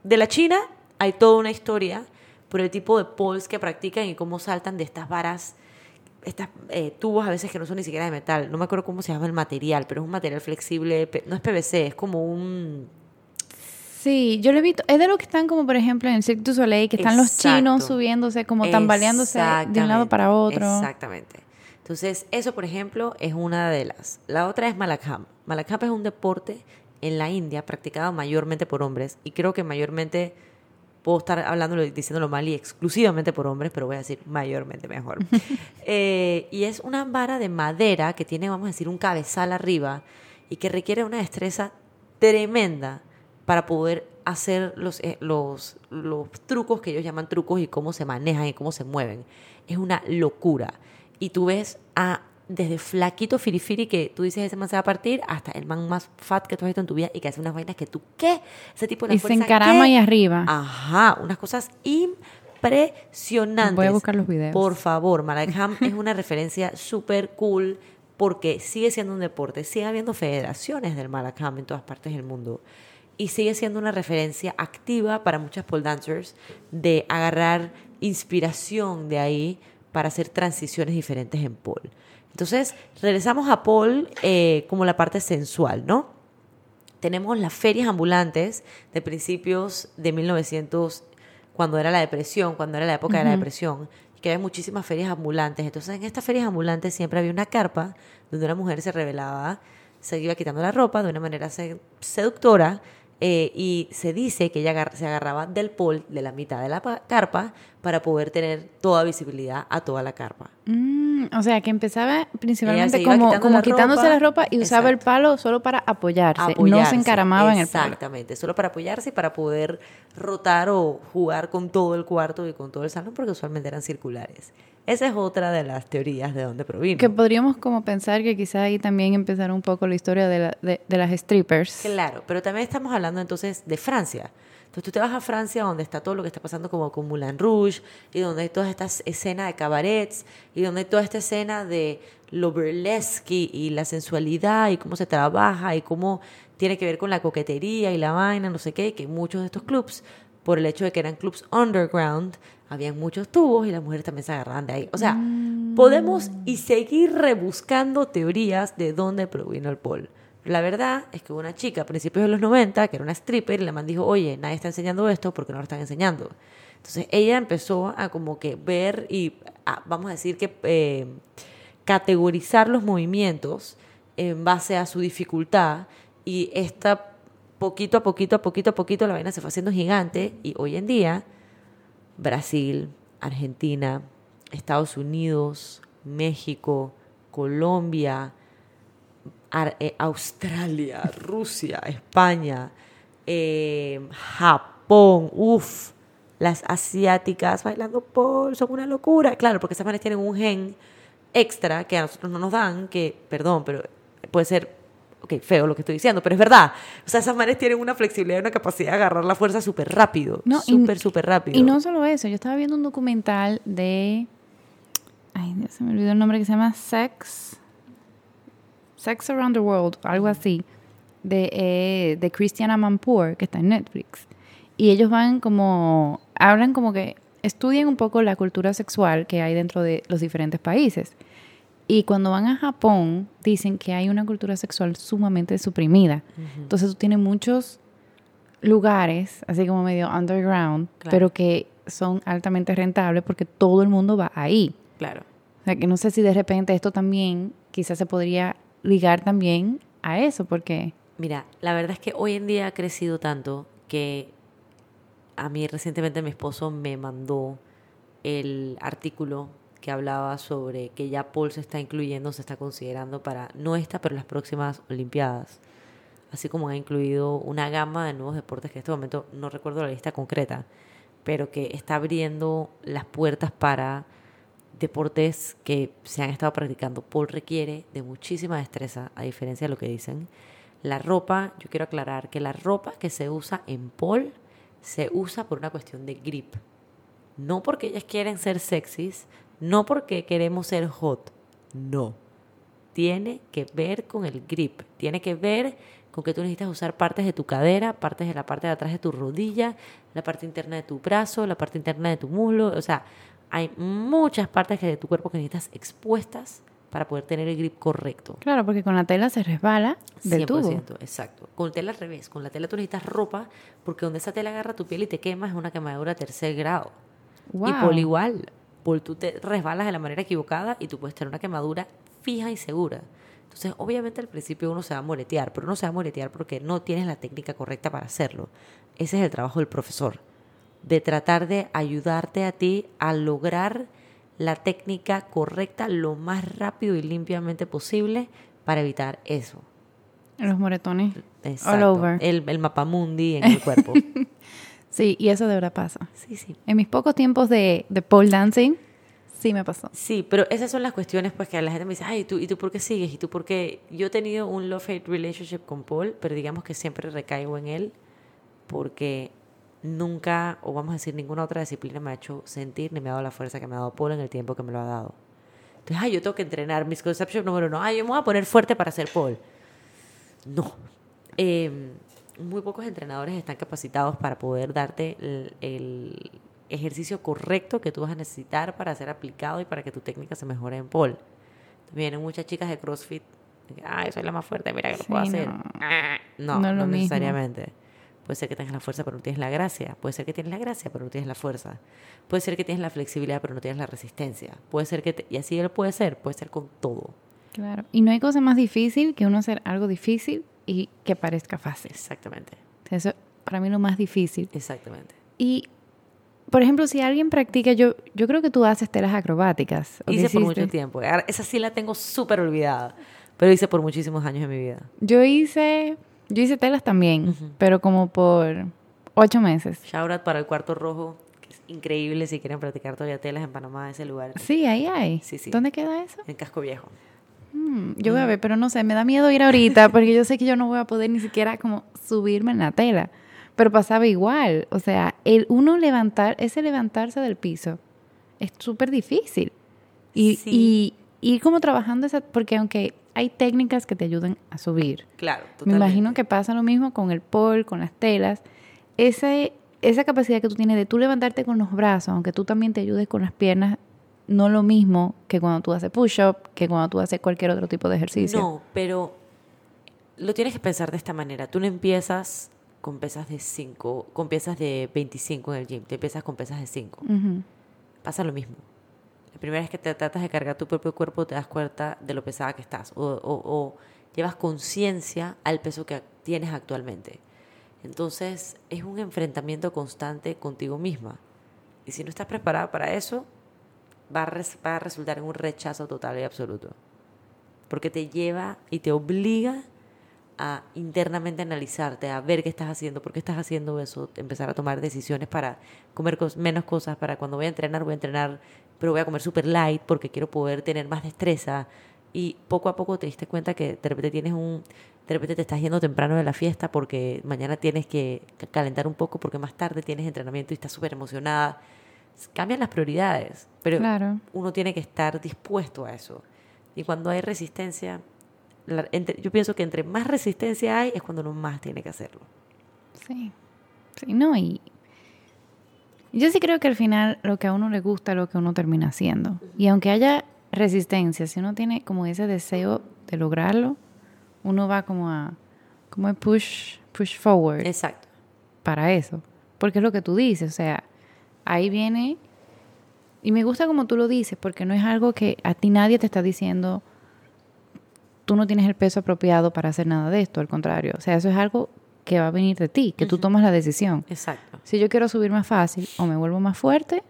de la China hay toda una historia por el tipo de poles que practican y cómo saltan de estas varas, estas eh, tubos a veces que no son ni siquiera de metal. No me acuerdo cómo se llama el material, pero es un material flexible, no es PVC, es como un... Sí, yo lo he visto. Es de los que están como, por ejemplo, en el Cirque du Soleil, que están los chinos subiéndose, como tambaleándose de un lado para otro. Exactamente. Entonces, eso, por ejemplo, es una de las. La otra es Malakham. Malakham es un deporte en la India practicado mayormente por hombres y creo que mayormente puedo estar hablándolo diciéndolo mal y exclusivamente por hombres, pero voy a decir mayormente mejor. *laughs* Eh, y es una vara de madera que tiene, vamos a decir, un cabezal arriba y que requiere una destreza tremenda para poder hacer los, eh, los, los trucos que ellos llaman trucos y cómo se manejan y cómo se mueven. Es una locura. Y tú ves a desde flaquito firifiri que tú dices ese man se va a partir hasta el man más fat que tú has visto en tu vida y que hace unas vainas que tú, ¿qué? Ese tipo de Y se encarama ahí arriba. Ajá, unas cosas impresionantes. Voy a buscar los videos. Por favor, Malacam es una referencia súper cool porque sigue siendo un deporte, sigue habiendo federaciones del Malacam en todas partes del mundo y sigue siendo una referencia activa para muchas pole dancers de agarrar inspiración de ahí para hacer transiciones diferentes en pole. Entonces, regresamos a Paul eh, como la parte sensual, ¿no? Tenemos las ferias ambulantes de principios de 1900, cuando era la depresión, cuando era la época de la depresión, que había muchísimas ferias ambulantes. Entonces, en estas ferias ambulantes siempre había una carpa donde una mujer se revelaba, se iba quitando la ropa de una manera seductora eh, y se dice que ella se agarraba del pol, de la mitad de la carpa, para poder tener toda visibilidad a toda la carpa. Mm, o sea, que empezaba principalmente como, como quitándose la ropa y usaba el palo solo para apoyarse, no se encaramaba en el palo. Exactamente, solo para apoyarse y para poder rotar o jugar con todo el cuarto y con todo el salón, porque usualmente eran circulares. Esa es otra de las teorías de dónde proviene. Que podríamos como pensar que quizá ahí también empezar un poco la historia de, de, las strippers. Claro, pero también estamos hablando entonces de Francia. Entonces tú te vas a Francia donde está todo lo que está pasando como con Moulin Rouge y donde hay toda esta escena de cabarets y donde hay toda esta escena de lo burlesque y la sensualidad y cómo se trabaja y cómo tiene que ver con la coquetería y la vaina, no sé qué, que muchos de estos clubs, por el hecho de que eran clubs underground, habían muchos tubos y las mujeres también se agarraban de ahí. O sea, mm. podemos y seguir rebuscando teorías de dónde provino el pol. La verdad es que una chica a principios de los 90 que era una stripper y la man dijo, oye, nadie está enseñando esto porque no lo están enseñando. Entonces ella empezó a como que ver y vamos a decir que eh, categorizar los movimientos en base a su dificultad y esta poquito a poquito, a poquito a poquito, la vaina se fue haciendo gigante y hoy en día Brasil, Argentina, Estados Unidos, México, Colombia, eh, Australia, *laughs* Rusia, España, eh, Japón, uff, las asiáticas bailando pole son una locura. Claro, porque esas manes tienen un gen extra que a nosotros no nos dan, que, perdón, pero puede ser ok, feo lo que estoy diciendo, pero es verdad. O sea, esas manes tienen una flexibilidad y una capacidad de agarrar la fuerza súper rápido. No, súper, súper rápido. Y no solo eso, yo estaba viendo un documental de. Ay, se me olvidó el nombre que se llama Sex. Sex Around the World, algo así. De, eh, de Christian Amanpour, que está en Netflix. Y ellos van como. Hablan como que. Estudian un poco la cultura sexual que hay dentro de los diferentes países. Y cuando van a Japón, dicen que hay una cultura sexual sumamente suprimida. Entonces tú tienes muchos lugares, así como medio underground, pero que son altamente rentables porque todo el mundo va ahí. Claro. O sea, que no sé si de repente esto también quizás se podría ligar también a eso, porque... Mira, la verdad es que hoy en día ha crecido tanto que a mí recientemente mi esposo me mandó el artículo que hablaba sobre que ya Paul se está incluyendo, se está considerando para no esta, pero las próximas Olimpiadas. Así como ha incluido una gama de nuevos deportes que en este momento no recuerdo la lista concreta, pero que está abriendo las puertas para deportes que se han estado practicando. Paul requiere de muchísima destreza, a diferencia de lo que dicen. La ropa, yo quiero aclarar que la ropa que se usa en Paul se usa por una cuestión de grip. No porque ellas quieren ser sexys, no porque queremos ser hot, no. Tiene que ver con el grip, tiene que ver con que tú necesitas usar partes de tu cadera, partes de la parte de atrás de tu rodilla, la parte interna de tu brazo, la parte interna de tu muslo, o sea, hay muchas partes de tu cuerpo que necesitas expuestas para poder tener el grip correcto. Claro, porque con la tela se resbala del 100%, tubo. exacto. Con tela al revés, con la tela tú necesitas ropa porque donde esa tela agarra tu piel y te quema es una quemadura tercer grado. Y por igual, tú te resbalas de la manera equivocada y tú puedes tener una quemadura fija y segura. Entonces, obviamente al principio uno se va a moletear, pero uno se va a moletear porque no tienes la técnica correcta para hacerlo. Ese es el trabajo del profesor, de tratar de ayudarte a ti a lograr la técnica correcta lo más rápido y limpiamente posible para evitar eso. Los moretones. All over. El, el mapamundi en el cuerpo. *laughs* Sí, y eso de verdad pasa. Sí, sí. En mis pocos tiempos de, de pole dancing, sí me pasó. Sí, pero esas son las cuestiones pues que la gente me dice, ay, ¿y tú, ¿y tú por qué sigues? ¿Y tú por qué? Yo he tenido un love-hate relationship con Paul, pero digamos que siempre recaigo en él porque nunca, o vamos a decir, ninguna otra disciplina me ha hecho sentir ni me ha dado la fuerza que me ha dado Paul en el tiempo que me lo ha dado. Entonces, ay, yo tengo que entrenar. Misconception número uno, ay, yo me voy a poner fuerte para ser Paul. No. Eh, muy pocos entrenadores están capacitados para poder darte el, ejercicio correcto que tú vas a necesitar para ser aplicado y para que tu técnica se mejore en pole. Vienen muchas chicas de CrossFit, ay, soy la más fuerte, mira que lo puedo hacer. No, no, no necesariamente. Puede ser que tengas la fuerza, pero no tienes la gracia. Puede ser que tienes la gracia, pero no tienes la fuerza. Puede ser que tienes la flexibilidad, pero no tienes la resistencia. Puede ser que... y así él puede ser. Puede ser con todo. Claro. Y no hay cosa más difícil que uno hacer algo difícil y que parezca fácil. Exactamente. Eso para mí lo más difícil. Exactamente. Y, por ejemplo, si alguien practica, yo, yo creo que tú haces telas acrobáticas. Hice por mucho tiempo. Esa sí la tengo súper olvidada, pero hice por muchísimos años en mi vida. Yo hice, yo hice telas también, pero como por ocho meses. Shout out para el Cuarto Rojo, increíble si quieren practicar todavía telas en Panamá, ese lugar. Sí, ahí hay. Sí, sí. ¿Dónde queda eso? En Casco Viejo. Mm, yo voy a ver, pero no sé, me da miedo ir ahorita *laughs* porque yo sé que yo no voy a poder ni siquiera como subirme en la tela. Pero pasaba igual, o sea, el uno levantar, ese levantarse del piso es súper difícil. Y, y ir como trabajando esa, porque aunque hay técnicas que te ayudan a subir. Claro, totalmente. Me imagino que pasa lo mismo con el pole, con las telas. Ese, esa capacidad que tú tienes de tú levantarte con los brazos, aunque tú también te ayudes con las piernas, no lo mismo que cuando tú haces push-up, que cuando tú haces cualquier otro tipo de ejercicio. No, pero lo tienes que pensar de esta manera. Tú no empiezas con pesas de 5, con pesas de 25 en el gym, te empiezas con pesas de 5. Pasa lo mismo. La primera vez que te tratas de cargar tu propio cuerpo te das cuenta de lo pesada que estás o, o llevas conciencia al peso que tienes actualmente. Entonces es un enfrentamiento constante contigo misma. Y si no estás preparada para eso, va a, va a resultar en un rechazo total y absoluto. Porque te lleva y te obliga a internamente analizarte, a ver qué estás haciendo, por qué estás haciendo eso, empezar a tomar decisiones para comer menos cosas, para cuando voy a entrenar, voy a entrenar, pero voy a comer super light porque quiero poder tener más destreza. Y poco a poco te diste cuenta que de repente tienes un, de repente te estás yendo temprano de la fiesta porque mañana tienes que ca- calentar un poco porque más tarde tienes entrenamiento y estás súper emocionada. Cambian las prioridades, pero Claro. uno tiene que estar dispuesto a eso. Y cuando hay resistencia, la- entre- yo pienso que entre más resistencia hay es cuando uno más tiene que hacerlo. Sí. Sí, no, y yo sí creo que al final lo que a uno le gusta es lo que uno termina haciendo. Y aunque haya resistencia, si uno tiene como ese deseo de lograrlo, uno va como a como a push push forward Exacto. para eso, porque es lo que tú dices, o sea, ahí viene y me gusta como tú lo dices, porque no es algo que a ti nadie te está diciendo tú no tienes el peso apropiado para hacer nada de esto, al contrario, o sea, eso es algo que va a venir de ti, que tú tomas la decisión. Exacto. Si yo quiero subir más fácil, o me vuelvo más fuerte,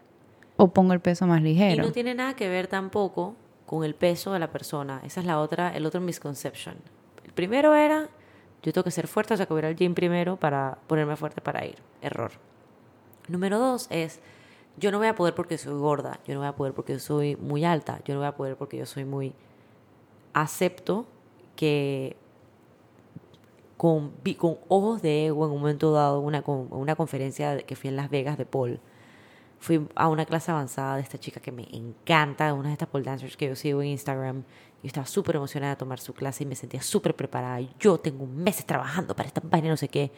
o pongo el peso más Y ligero. no tiene nada que ver tampoco con el peso de la persona. Esa es la otra, el otro misconception. El primero era, yo tengo que ser fuerte, o sea, que voy al gym primero para ponerme fuerte para ir. Error. Número dos es, yo no voy a poder porque soy gorda, yo no voy a poder porque soy muy alta, yo no voy a poder porque yo soy muy... Acepto que con, con ojos de ego en un momento dado, una, una conferencia que fui en Las Vegas de Paul, fui a una clase avanzada de esta chica que me encanta, una de estas pole dancers que yo sigo en Instagram. Yo estaba súper emocionada de tomar su clase y me sentía súper preparada. Yo tengo meses trabajando para esta vaina, no sé qué.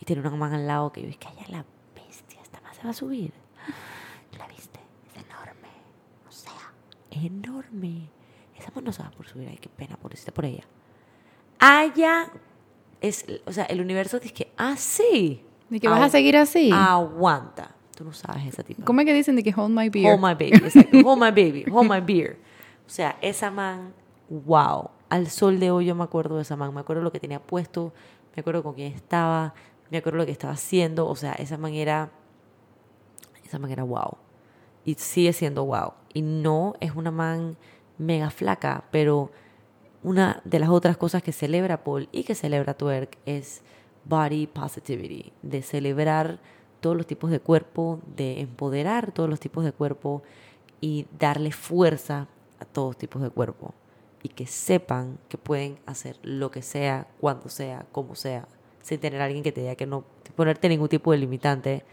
Y tenía una man al lado que yo dije, calla la bestia, esta más se va a subir. *gasps* ¿La viste? Es enorme. O sea, enorme. Esa man no se va por subir. Ay, qué pena, pobrecita por ella. Allá es, o sea, el universo dice que, ah, sí. ¿Y que vas a seguir así? Aguanta. Tú no sabes esa tipa. ¿Cómo es que dicen de que hold my beer? Hold my baby, exacto. Hold my baby, hold my beer. O sea, esa man, wow. Al sol de hoy yo me acuerdo de esa man. Me acuerdo lo que tenía puesto, me acuerdo con quién estaba, me acuerdo lo que estaba haciendo. O sea, esa man era, esa man era wow. Y sigue siendo wow. Y no es una man mega flaca, pero una de las otras cosas que celebra Paul y que celebra Twerk es body positivity, de celebrar todos los tipos de cuerpo, de empoderar todos los tipos de cuerpo y darle fuerza a todos tipos de cuerpo y que sepan que pueden hacer lo que sea, cuando sea, como sea, sin tener alguien que te diga que no ponerte ningún tipo de limitante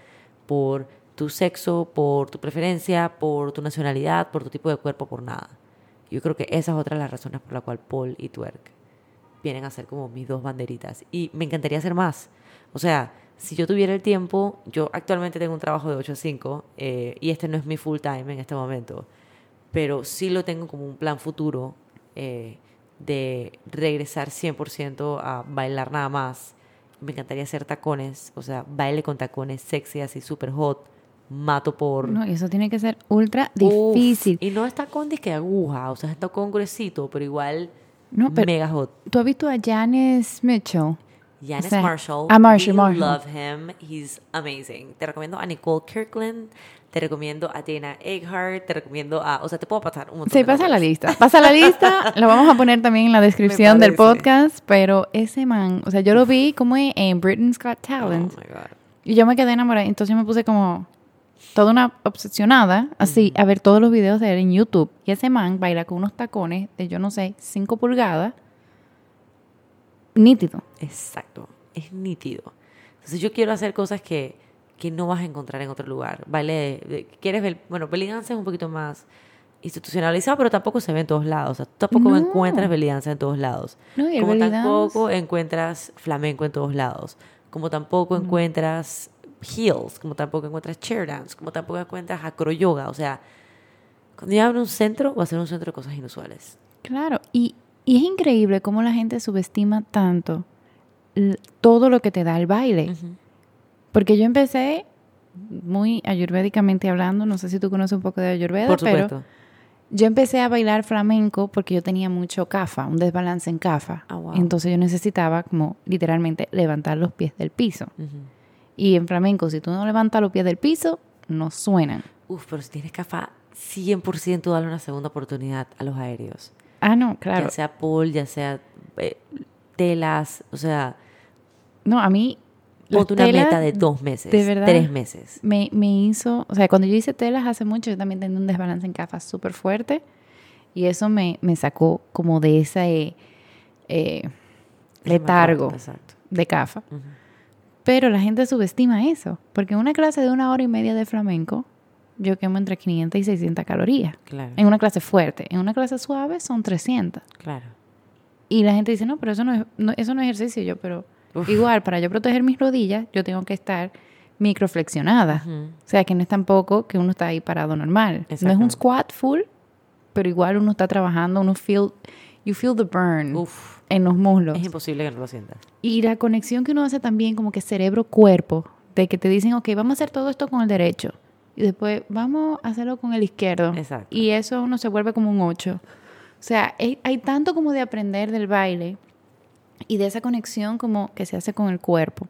por tu sexo, por tu preferencia, por tu nacionalidad, por tu tipo de cuerpo, por nada. Yo creo que esa es otra de las razones por la cual Paul y Twerk vienen a ser como mis dos banderitas. Y me encantaría hacer más. O sea, si yo tuviera el tiempo, yo actualmente tengo un trabajo de 8 a 5 eh, y este no es mi full time en este momento, pero sí lo tengo como un plan futuro eh, de regresar 100% a bailar nada más. Me encantaría hacer tacones, o sea, baile con tacones sexy, así super hot, mato por... No, y eso tiene que ser ultra Uf, difícil. y no es tacón de que aguja, o sea, es tacón gruesito, pero igual No, pero- mega hot. ¿Tú has visto a Janice Mitchell? O sea, Marshall. a Marshall, we Marshall. love him. He's amazing. Te recomiendo a Nicole Kirkland. Te recomiendo a Dana Egghardt. Te recomiendo a... O sea, te puedo pasar un montón Sí, de pasa la lista. Pasa la lista, *laughs* lo vamos a poner también en la descripción del podcast, pero ese man, o sea, yo lo vi como en Britain's Got Talent Oh, my God. y yo me quedé enamorada, entonces me puse como toda una obsesionada, así, a ver todos los videos de él en YouTube. Y ese man baila con unos tacones de, yo no sé, 5 pulgadas, nítido. Exacto. Es nítido. Entonces yo quiero hacer cosas que, que no vas a encontrar en otro lugar. Baile de- ¿Quieres ver? Bueno, belly dance es un poquito más institucionalizado, pero tampoco se ve en todos lados. O sea, tampoco No. encuentras belly dance en todos lados. No, y el como belly dance- tampoco encuentras flamenco en todos lados. Como tampoco encuentras heels, como tampoco encuentras chair dance, como tampoco encuentras acroyoga. O sea, cuando yo abro un centro, va a ser un centro de cosas inusuales. Claro, y, y es increíble cómo la gente subestima tanto todo lo que te da el baile. Porque yo empecé muy ayurvédicamente hablando, no sé si tú conoces un poco de ayurveda, Por pero. Yo empecé a bailar flamenco porque yo tenía mucho cafa, un desbalance en cafa. Ah, wow. Entonces yo necesitaba como literalmente levantar los pies del piso. Ujú. Y en flamenco, si tú no levantas los pies del piso, no suenan. Uf, pero si tienes CAFA, 100% dale una segunda oportunidad a los aéreos. Ah, no, claro. Ya sea pol, ya sea eh, telas, o sea, No, a mí... ponte una telas meta de dos meses, de verdad, tres meses. Me, me hizo... O sea, cuando yo hice telas hace mucho, yo también tenía un desbalance en cafa súper fuerte. Y eso me, me sacó como de ese eh, letargo de cafa. Ujú. Pero la gente subestima eso. Porque en una clase de una hora y media de flamenco, yo quemo entre 500 y 600 calorías. Claro, En una clase fuerte. En una clase suave son 300. claro. Y la gente dice, no, pero eso no es, no- eso no es ejercicio. Yo, pero Uf. igual, para yo proteger mis rodillas, yo tengo que estar microflexionada. Ujú. O sea, que no es tampoco que uno está ahí parado normal. No es un squat full, pero igual uno está trabajando, uno feel, you feel the burn Uf, en los muslos. es imposible que no lo sientas. Y la conexión que uno hace también como que cerebro-cuerpo, de que te dicen, ok, vamos a hacer todo esto con el derecho. Y después vamos a hacerlo con el izquierdo. Exacto. Y eso uno se vuelve como un ocho. O sea, hay, hay tanto como de aprender del baile y de esa conexión como que se hace con el cuerpo.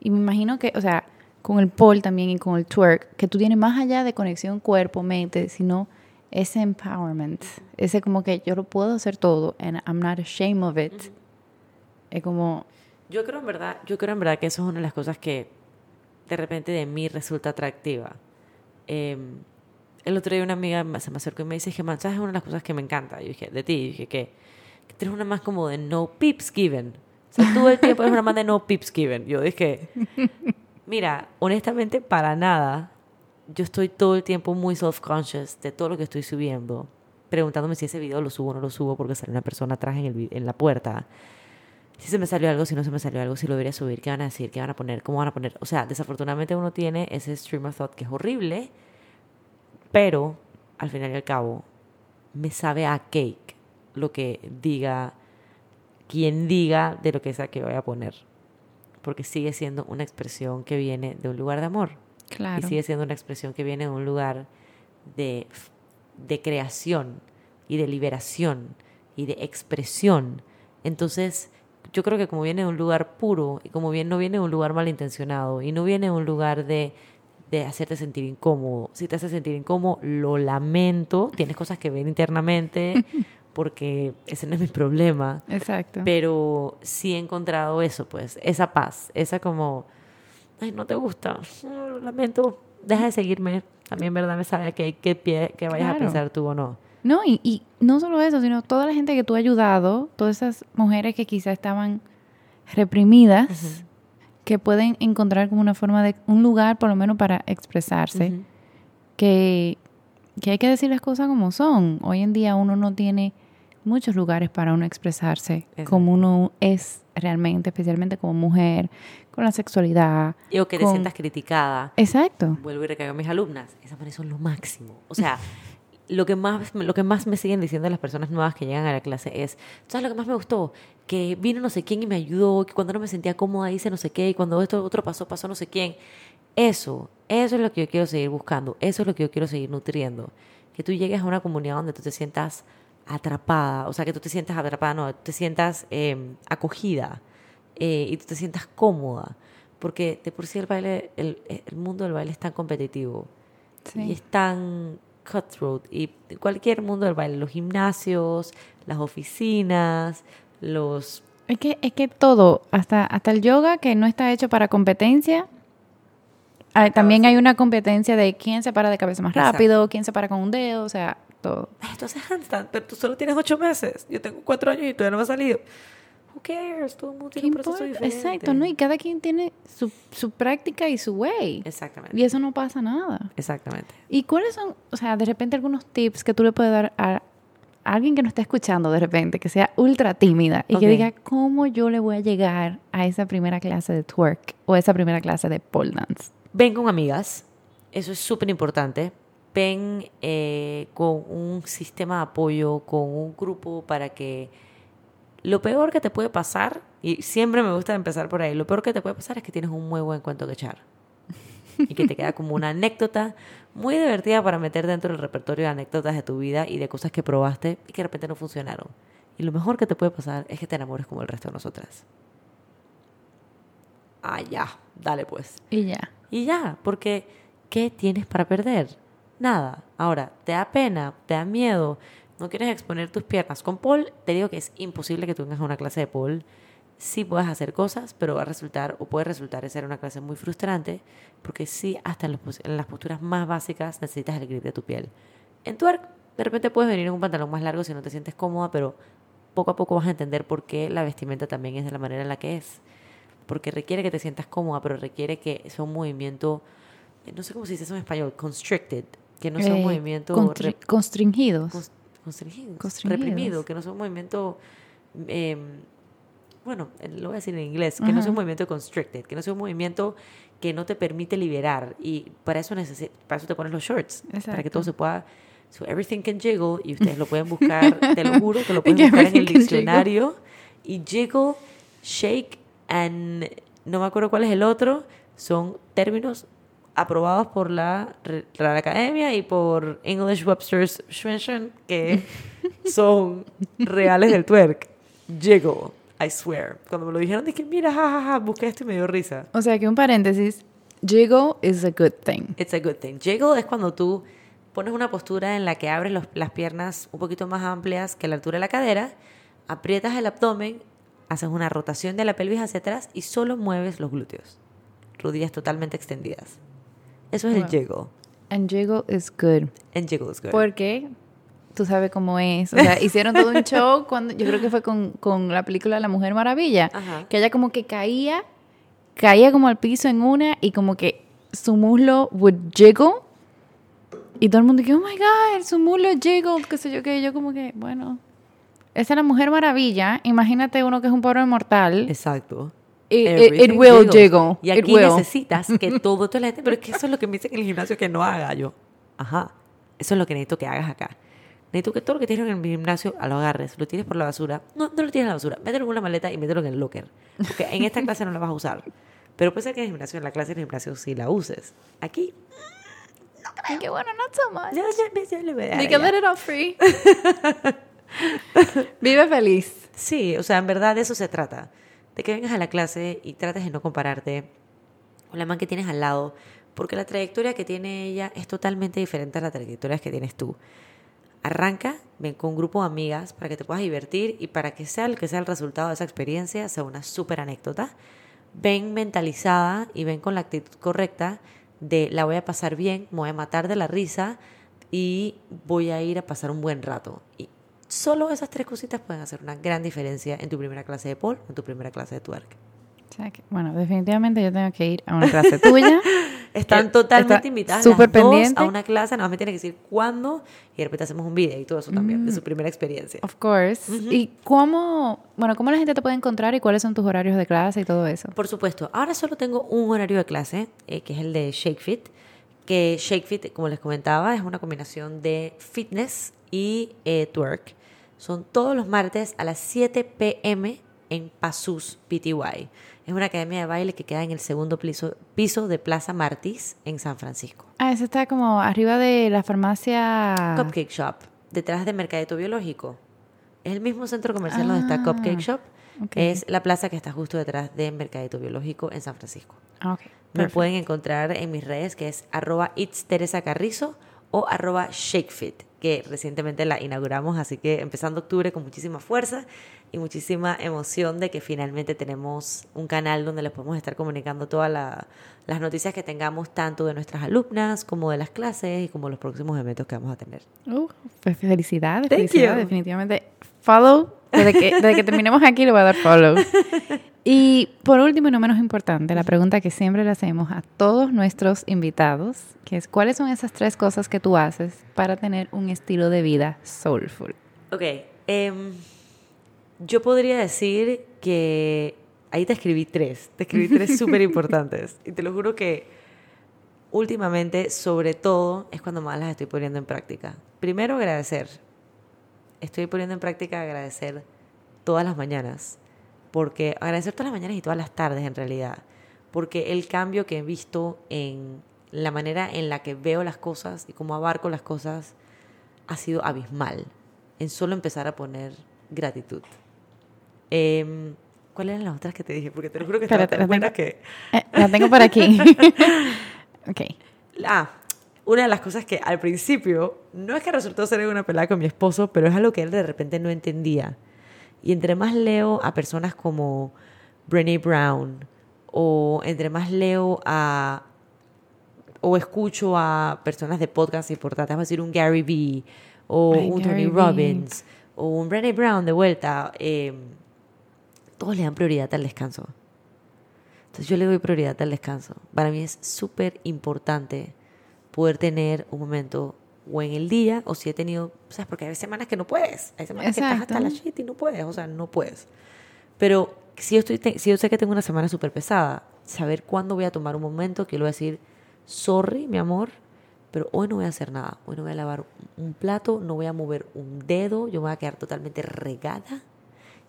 Y me imagino que, o sea, con el pole también y con el twerk, que tú tienes más allá de conexión cuerpo-mente, sino ese empowerment. Ese como que yo lo puedo hacer todo and I'm not ashamed of it. Es como, Yo creo en verdad, yo creo en verdad que eso es una de las cosas que de repente de mí resulta atractiva. Eh, el otro día una amiga se me acercó y me dice que man, ¿sabes una de las cosas que me encanta? Yo dije, de ti, y dije que, que tú eres una más como de no pips given. O sea, tú el tiempo eres una más de no pips given. Yo dije, mira, honestamente para nada. Yo estoy todo el tiempo muy self-conscious de todo lo que estoy subiendo, preguntándome si ese video lo subo o no lo subo porque sale una persona atrás en, el, en la puerta si se me salió algo, si no se me salió algo, si lo debería subir, qué van a decir, qué van a poner, cómo van a poner. O sea, desafortunadamente uno tiene ese stream of thought que es horrible, pero al final y al cabo me sabe a cake lo que diga quien diga de lo que sea que voy a poner. Porque sigue siendo una expresión que viene de un lugar de amor. Claro. Y sigue siendo una expresión que viene de un lugar de, de creación y de liberación y de expresión. Entonces, yo creo que como viene de un lugar puro y como bien no viene de un lugar malintencionado y no viene de un lugar de, de hacerte sentir incómodo. Si te hace sentir incómodo, lo lamento. Tienes cosas que ver internamente *laughs* porque ese no es mi problema. Exacto. Pero sí he encontrado eso, pues, esa paz, esa como, ay, no te gusta, "Oh, lo lamento, deja de seguirme. También, ¿verdad? Me sabe que, que, pie, que vayas a pensar tú o no. No, y, y no solo eso, sino toda la gente que tú has ayudado, todas esas mujeres que quizás estaban reprimidas, que pueden encontrar como una forma de, un lugar por lo menos para expresarse, que, que hay que decir las cosas como son. Hoy en día uno no tiene muchos lugares para uno expresarse Exacto. como uno es realmente, especialmente como mujer, con la sexualidad. Y o que te con- sientas criticada. Exacto. Vuelvo y recaigo a mis alumnas. Esas mujeres son lo máximo. O sea, *laughs* lo que, más, lo que más me siguen diciendo las personas nuevas que llegan a la clase es, ¿sabes lo que más me gustó? Que vino no sé quién y me ayudó, que cuando no me sentía cómoda hice no sé qué, y cuando esto otro pasó, pasó no sé quién. Eso, eso es lo que yo quiero seguir buscando, eso es lo que yo quiero seguir nutriendo. Que tú llegues a una comunidad donde tú te sientas atrapada, o sea, que tú te sientas atrapada, no, te sientas eh, acogida eh, y tú te sientas cómoda. Porque de por sí el baile, el, el mundo del baile es tan competitivo y Sí. es tan cutthroat. Y cualquier mundo del baile, los gimnasios, las oficinas, los... Es que, es que todo, hasta, hasta el yoga que no está hecho para competencia, hay- también hay una competencia de quién se para de cabeza más Exacto. rápido, quién se para con un dedo, o sea, todo. "Ay, tú haces handstand, pero tú solo tienes ocho meses. Yo tengo cuatro años y todavía no me ha salido. Who cares? Todo el mundo ¿Qué tiene un proceso diferente. Exacto, ¿no? Y cada quien tiene su, su práctica y su way. Exactamente. Y eso no pasa nada. Exactamente. ¿Y cuáles son, o sea, de repente algunos tips que tú le puedes dar a, alguien que no está escuchando de repente, que sea ultra tímida y Ok. que diga, ¿cómo yo le voy a llegar a esa primera clase de twerk o a esa primera clase de pole dance? Ven con amigas, eso es súper importante. Ven eh, con un sistema de apoyo, con un grupo para que lo peor que te puede pasar, y siempre me gusta empezar por ahí, lo peor que te puede pasar es que tienes un muy buen cuento que echar. y que te queda como una anécdota muy divertida para meter dentro del repertorio de anécdotas de tu vida y de cosas que probaste y que de repente no funcionaron. Y lo mejor que te puede pasar es que te enamores como el resto de nosotras. Ah, ya, dale pues. Y ya. Y ya, porque ¿qué tienes para perder? Nada. Ahora, ¿te da pena? ¿Te da miedo? ¿No quieres exponer tus piernas? Con Paul te digo que es imposible que tú vengas a una clase de Paul. Sí puedes hacer cosas, pero va a resultar o puede resultar ser una clase muy frustrante porque sí, hasta en, los- en las posturas más básicas necesitas el grip de tu piel. En twerk, de repente puedes venir en un pantalón más largo si no te sientes cómoda, pero poco a poco vas a entender por qué la vestimenta también es de la manera en la que es. Porque requiere que te sientas cómoda, pero requiere que sea un movimiento, no sé cómo se dice eso en español, constricted, que no sea un Eh, movimiento constri- constringidos. que no sea un movimiento, eh, bueno, eh, lo voy a decir en inglés, que no sea un Ajá. movimiento constricted, que no sea un movimiento que no te permite liberar y para eso necesi- para eso te pones los shorts, para que Exacto. todo se pueda So everything can jiggle y ustedes lo pueden buscar, *laughs* te lo juro que lo pueden buscar en el can jiggle. diccionario y jiggle, shake and no me acuerdo cuál es el otro, son términos aprobados por la Re- Real Academia y por English Webster's Dictionary que *laughs* son reales del twerk. Jiggle, I swear. Cuando me lo dijeron dije, mira, jajaja, busqué esto y me dio risa. O sea que un paréntesis, jiggle is a good thing. It's a good thing. Jiggle es cuando tú pones una postura en la que abres los- las piernas un poquito más amplias que la altura de la cadera, aprietas el abdomen, haces una rotación de la pelvis hacia atrás y solo mueves los glúteos. Rodillas totalmente extendidas. Eso es el Wow. jiggle. And jiggle is good. And jiggle is good. Porque tú sabes cómo es. O sea, *laughs* hicieron todo un show cuando yo creo que fue con, con la película La Mujer Maravilla. Ajá. Que ella como que caía, caía como al piso en una y como que su muslo would jiggle. Y todo el mundo que, oh my God, su muslo jiggle, qué sé yo qué. Yo como que, bueno, esa es la Mujer Maravilla. Imagínate uno que es un pobre mortal. Exacto. It, it- will jiggle. Y aquí necesitas que *laughs* todo, la gente, pero es que eso es lo que me dicen en el gimnasio que no haga yo. Ajá. Eso es lo que necesito que hagas acá. Necesito que todo lo que tienes en el gimnasio lo agarres, lo tires por la basura. No, no lo tires en la basura. Mételo en una maleta y mételo en el locker. Porque en esta clase no la vas a usar. Pero puede ser que en el gimnasio, en la clase del gimnasio sí la uses. Aquí, Y que bueno, not so much. ya, ya, ya, ya le voy a dar You can let it off free. *laughs* Vive feliz. Sí, o sea, en verdad de eso se trata. De que vengas a la clase y trates de no compararte con la man que tienes al lado, porque la trayectoria que tiene ella es totalmente diferente a la trayectoria que tienes tú. Arranca, ven con un grupo de amigas para que te puedas divertir y para que sea el que sea el resultado de esa experiencia, sea una súper anécdota. Ven mentalizada y ven con la actitud correcta de la voy a pasar bien, me voy a matar de la risa y voy a ir a pasar un buen rato. Solo esas tres cositas pueden hacer una gran diferencia en tu primera clase de pole en tu primera clase de twerk. O sea que, bueno, definitivamente yo tengo que ir a una clase tuya. *laughs* Están Eh, totalmente está invitadas súper las dos a una clase, nada más me tienen que decir cuándo y de repente hacemos un video y todo eso también, Mm. de su primera experiencia. Of course. ¿Y cómo, bueno, cómo la gente te puede encontrar y cuáles son tus horarios de clase y todo eso? Por supuesto, ahora solo tengo un horario de clase, eh, que es el de Shake Fit, que Shake Fit, como les comentaba, es una combinación de fitness y eh, twerk. Son todos los martes a las 7 pm en Pasus PTY. Es una academia de baile que queda en el segundo piso, piso de Plaza Martis en San Francisco. Ah, eso está como arriba de la farmacia. Cupcake Shop, detrás de Mercadito Biológico. Es el mismo centro comercial donde está Cupcake Shop. ok. Es la plaza que está justo detrás de Mercadito Biológico en San Francisco. Ah, ok. Me pueden encontrar en mis redes que es arroba it's Teresa Carrizo o arroba shakefit, que recientemente la inauguramos, así que empezando octubre con muchísima fuerza y muchísima emoción de que finalmente tenemos un canal donde les podemos estar comunicando todas la- las noticias que tengamos, tanto de nuestras alumnas como de las clases y como los próximos eventos que vamos a tener. Uh, pues felicidades, Thank felicidades, you. definitivamente. Follow, desde que, desde que terminemos aquí le voy a dar follow. Y por último y no menos importante, la pregunta que siempre le hacemos a todos nuestros invitados, que es ¿cuáles son esas tres cosas que tú haces para tener un estilo de vida soulful? Ok, em, yo podría decir que ahí te escribí tres, te escribí tres *laughs* súper importantes y te lo juro que últimamente, sobre todo, es cuando más las estoy poniendo en práctica. Primero, agradecer. Estoy poniendo en práctica agradecer todas las mañanas, porque agradecer todas las mañanas y todas las tardes en realidad, porque el cambio que he visto en la manera en la que veo las cosas y cómo abarco las cosas ha sido abismal en solo empezar a poner gratitud. Em, ¿Cuáles eran las otras que te dije? Porque te lo juro que estaba tan buena que... Eh, la tengo por aquí. *laughs* ok. Ah, una de las cosas que al principio, no es que resultó ser una pelada con mi esposo, pero es algo que él de repente no entendía. Y entre más leo a personas como Brené Brown, o entre más leo a o escucho a personas de podcast importantes, vamos a decir un Gary Vee, o un Tony Robbins, o un Brené Brown de vuelta, eh, todos le dan prioridad al descanso. Entonces yo le doy prioridad al descanso. Para mí es súper importante poder tener un momento o en el día, o si he tenido, ¿sabes? Porque hay semanas que no puedes, hay semanas que estás hasta la shit y no puedes, o sea, no puedes. Pero si yo, estoy, si yo sé que tengo una semana súper pesada, saber cuándo voy a tomar un momento que le voy a decir, sorry, mi amor, pero hoy no voy a hacer nada, hoy no voy a lavar un plato, no voy a mover un dedo, yo me voy a quedar totalmente regada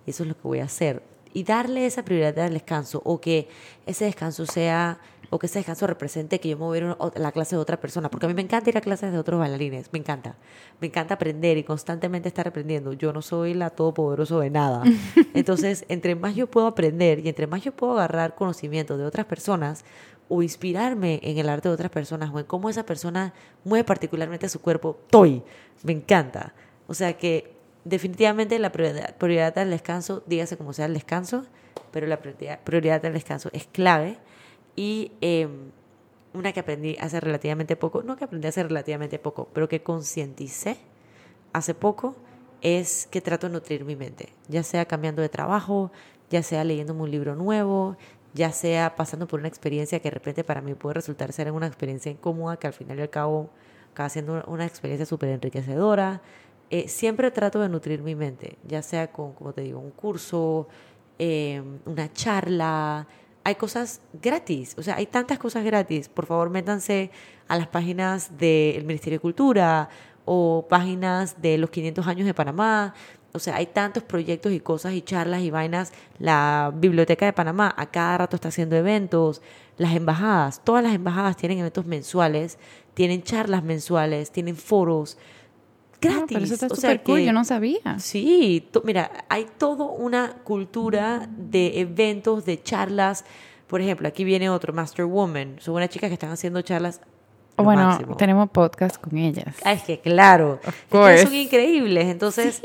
y eso es lo que voy a hacer. Y darle esa prioridad al descanso o que ese descanso sea o que ese descanso represente que yo me voy a ir la clase de otra persona, porque a mí me encanta ir a clases de otros bailarines, me encanta, me encanta aprender y constantemente estar aprendiendo, yo no soy la todopoderoso de nada, *laughs* entonces entre más yo puedo aprender y entre más yo puedo agarrar conocimiento de otras personas o inspirarme en el arte de otras personas o en cómo esa persona mueve particularmente su cuerpo, estoy, me encanta, o sea que definitivamente la prioridad, prioridad del descanso, dígase como sea el descanso, pero la prioridad, prioridad del descanso es clave y em, una que aprendí hace relativamente poco, no que aprendí hace relativamente poco, pero que concienticé hace poco, es que trato de nutrir mi mente, ya sea cambiando de trabajo, ya sea leyéndome un libro nuevo, ya sea pasando por una experiencia que de repente para mí puede resultar ser una experiencia incómoda, que al final y al cabo acaba siendo una experiencia súper enriquecedora. Eh, siempre trato de nutrir mi mente, ya sea con, como te digo, un curso, em, una charla, hay cosas gratis, o sea, hay tantas cosas gratis. Por favor, métanse a las páginas del Ministerio de Cultura o páginas de los 500 años de Panamá. O sea, hay tantos proyectos y cosas y charlas y vainas. La Biblioteca de Panamá a cada rato está haciendo eventos. Las embajadas, todas las embajadas tienen eventos mensuales, tienen charlas mensuales, tienen foros gratis. pero eso está súper cool, yo no sabía. Sí, mira, hay toda una cultura de eventos, de charlas. Por ejemplo, aquí viene otro, Master Woman. Son unas chicas que están haciendo charlas. Bueno, tenemos podcast con ellas. Ah, es que claro, son increíbles. Entonces,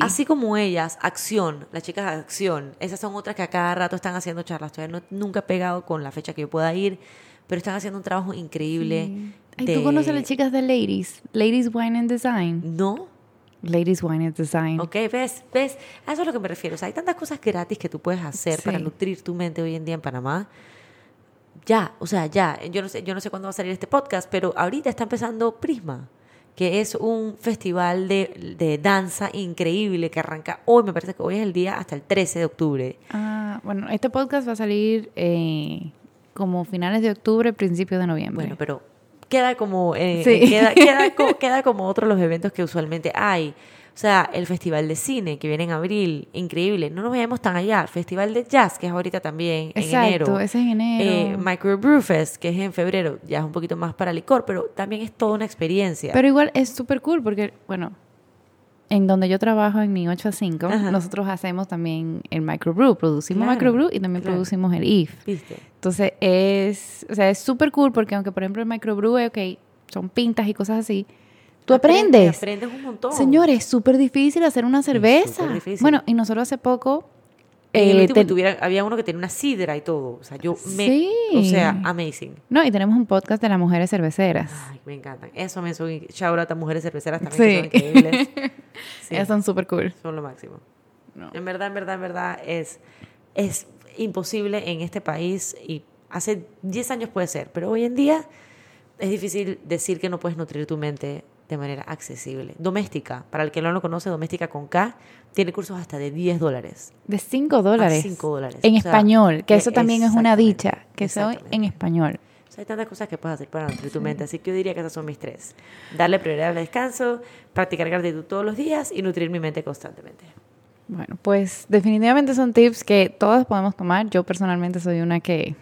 así como ellas, acción, las chicas de acción, esas son otras que a cada rato están haciendo charlas. Todavía no, nunca he pegado con la fecha que yo pueda ir, pero están haciendo un trabajo increíble. ¿Tú conoces a las chicas de Ladies? Ladies Wine and Design. No. Ladies Wine and Design. Ok, ves, ves, a eso es lo que me refiero. O sea, hay tantas cosas gratis que tú puedes hacer para nutrir tu mente hoy en día en Panamá. Ya, o sea, ya. Yo no sé, yo no sé cuándo va a salir este podcast, pero ahorita está empezando Prisma, que es un festival de, de danza increíble que arranca hoy, me parece que hoy es el día hasta el 13 de octubre. Ah, bueno, este podcast va a salir eh, como finales de octubre, principios de noviembre. Bueno, pero queda como, eh, queda, *laughs* queda, queda, como otro de los eventos que usualmente hay. O sea, el Festival de Cine que viene en abril, increíble. No nos vayamos tan allá. Festival de Jazz, que es ahorita también en enero. ese es enero. Eh, Micro Brew Fest, que es en febrero. Ya es un poquito más para licor, pero también es toda una experiencia. Pero igual es súper cool porque, bueno, en donde yo trabajo en mi 8 a 5, nosotros hacemos también el microbrew, producimos microbrew y también producimos el IF. ¿Viste? Entonces es, o sea, es súper cool porque aunque por ejemplo el microbrew, ok, son pintas y cosas así, tú aprendes. Aprendes un montón. Señores, es súper difícil hacer una cerveza. Bueno, y nosotros hace poco eh, tuviera, había uno que tenía una sidra y todo. O sea, yo me. Sí. O sea, amazing. No, y tenemos un podcast de las mujeres cerveceras. Ay, me encantan. Eso me son. Shout out a mujeres cerveceras también, que son increíbles. Sí. *laughs* Ellas son súper cool. Son lo máximo. En verdad, en verdad, en verdad, es, es imposible en este país y hace 10 años puede ser, pero hoy en día es difícil decir que no puedes nutrir tu mente de manera accesible. Doméstica, para el que no lo conoce, Doméstica con K, tiene cursos hasta de 10 dólares. De 5 dólares. 5 dólares. En español, que eso también es una dicha, que soy en español. hay tantas cosas que puedes hacer para nutrir tu mente, así que yo diría que esas son mis tres. Darle prioridad al descanso, practicar gratitud todos los días y nutrir mi mente constantemente. Bueno, pues definitivamente son tips que todos podemos tomar. Yo personalmente soy una que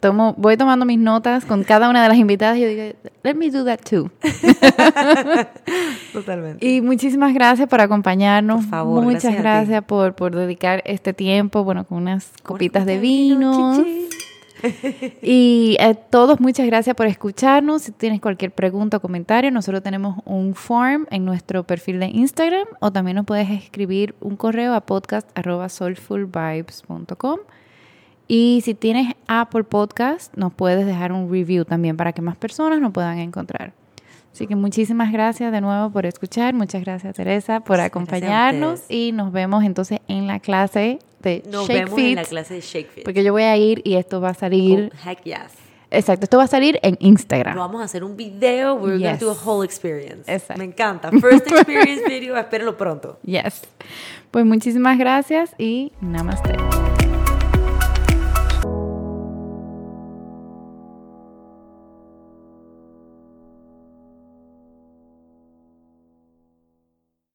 tomo, voy tomando mis notas con cada una de las invitadas y yo digo, let me do that too. *laughs* Totalmente. Y muchísimas gracias por acompañarnos. Por favor, Muchas gracias gracias por, por dedicar este tiempo, bueno, con unas copitas de vino. chichi. *laughs* *laughs* Y a todos, muchas gracias por escucharnos. Si tienes cualquier pregunta o comentario, nosotros tenemos un form en nuestro perfil de Instagram o también nos puedes escribir un correo a podcast.soulfulvibes.com. Y si tienes Apple Podcast, nos puedes dejar un review también para que más personas nos puedan encontrar. Así que muchísimas gracias de nuevo por escuchar. Muchas gracias, Teresa, por Muchas acompañarnos. Y nos vemos entonces en la clase de Nos Shake vemos en la Fit, clase de Shake Fit. Porque yo voy a ir y esto va a salir. Oh, heck yes. Exacto, esto va a salir en Instagram. Lo vamos a hacer un video. We're Yes. going to do a whole experience. Exacto. Me encanta. First *laughs* experience video. Espérenlo pronto. Yes. Pues muchísimas gracias y namaste.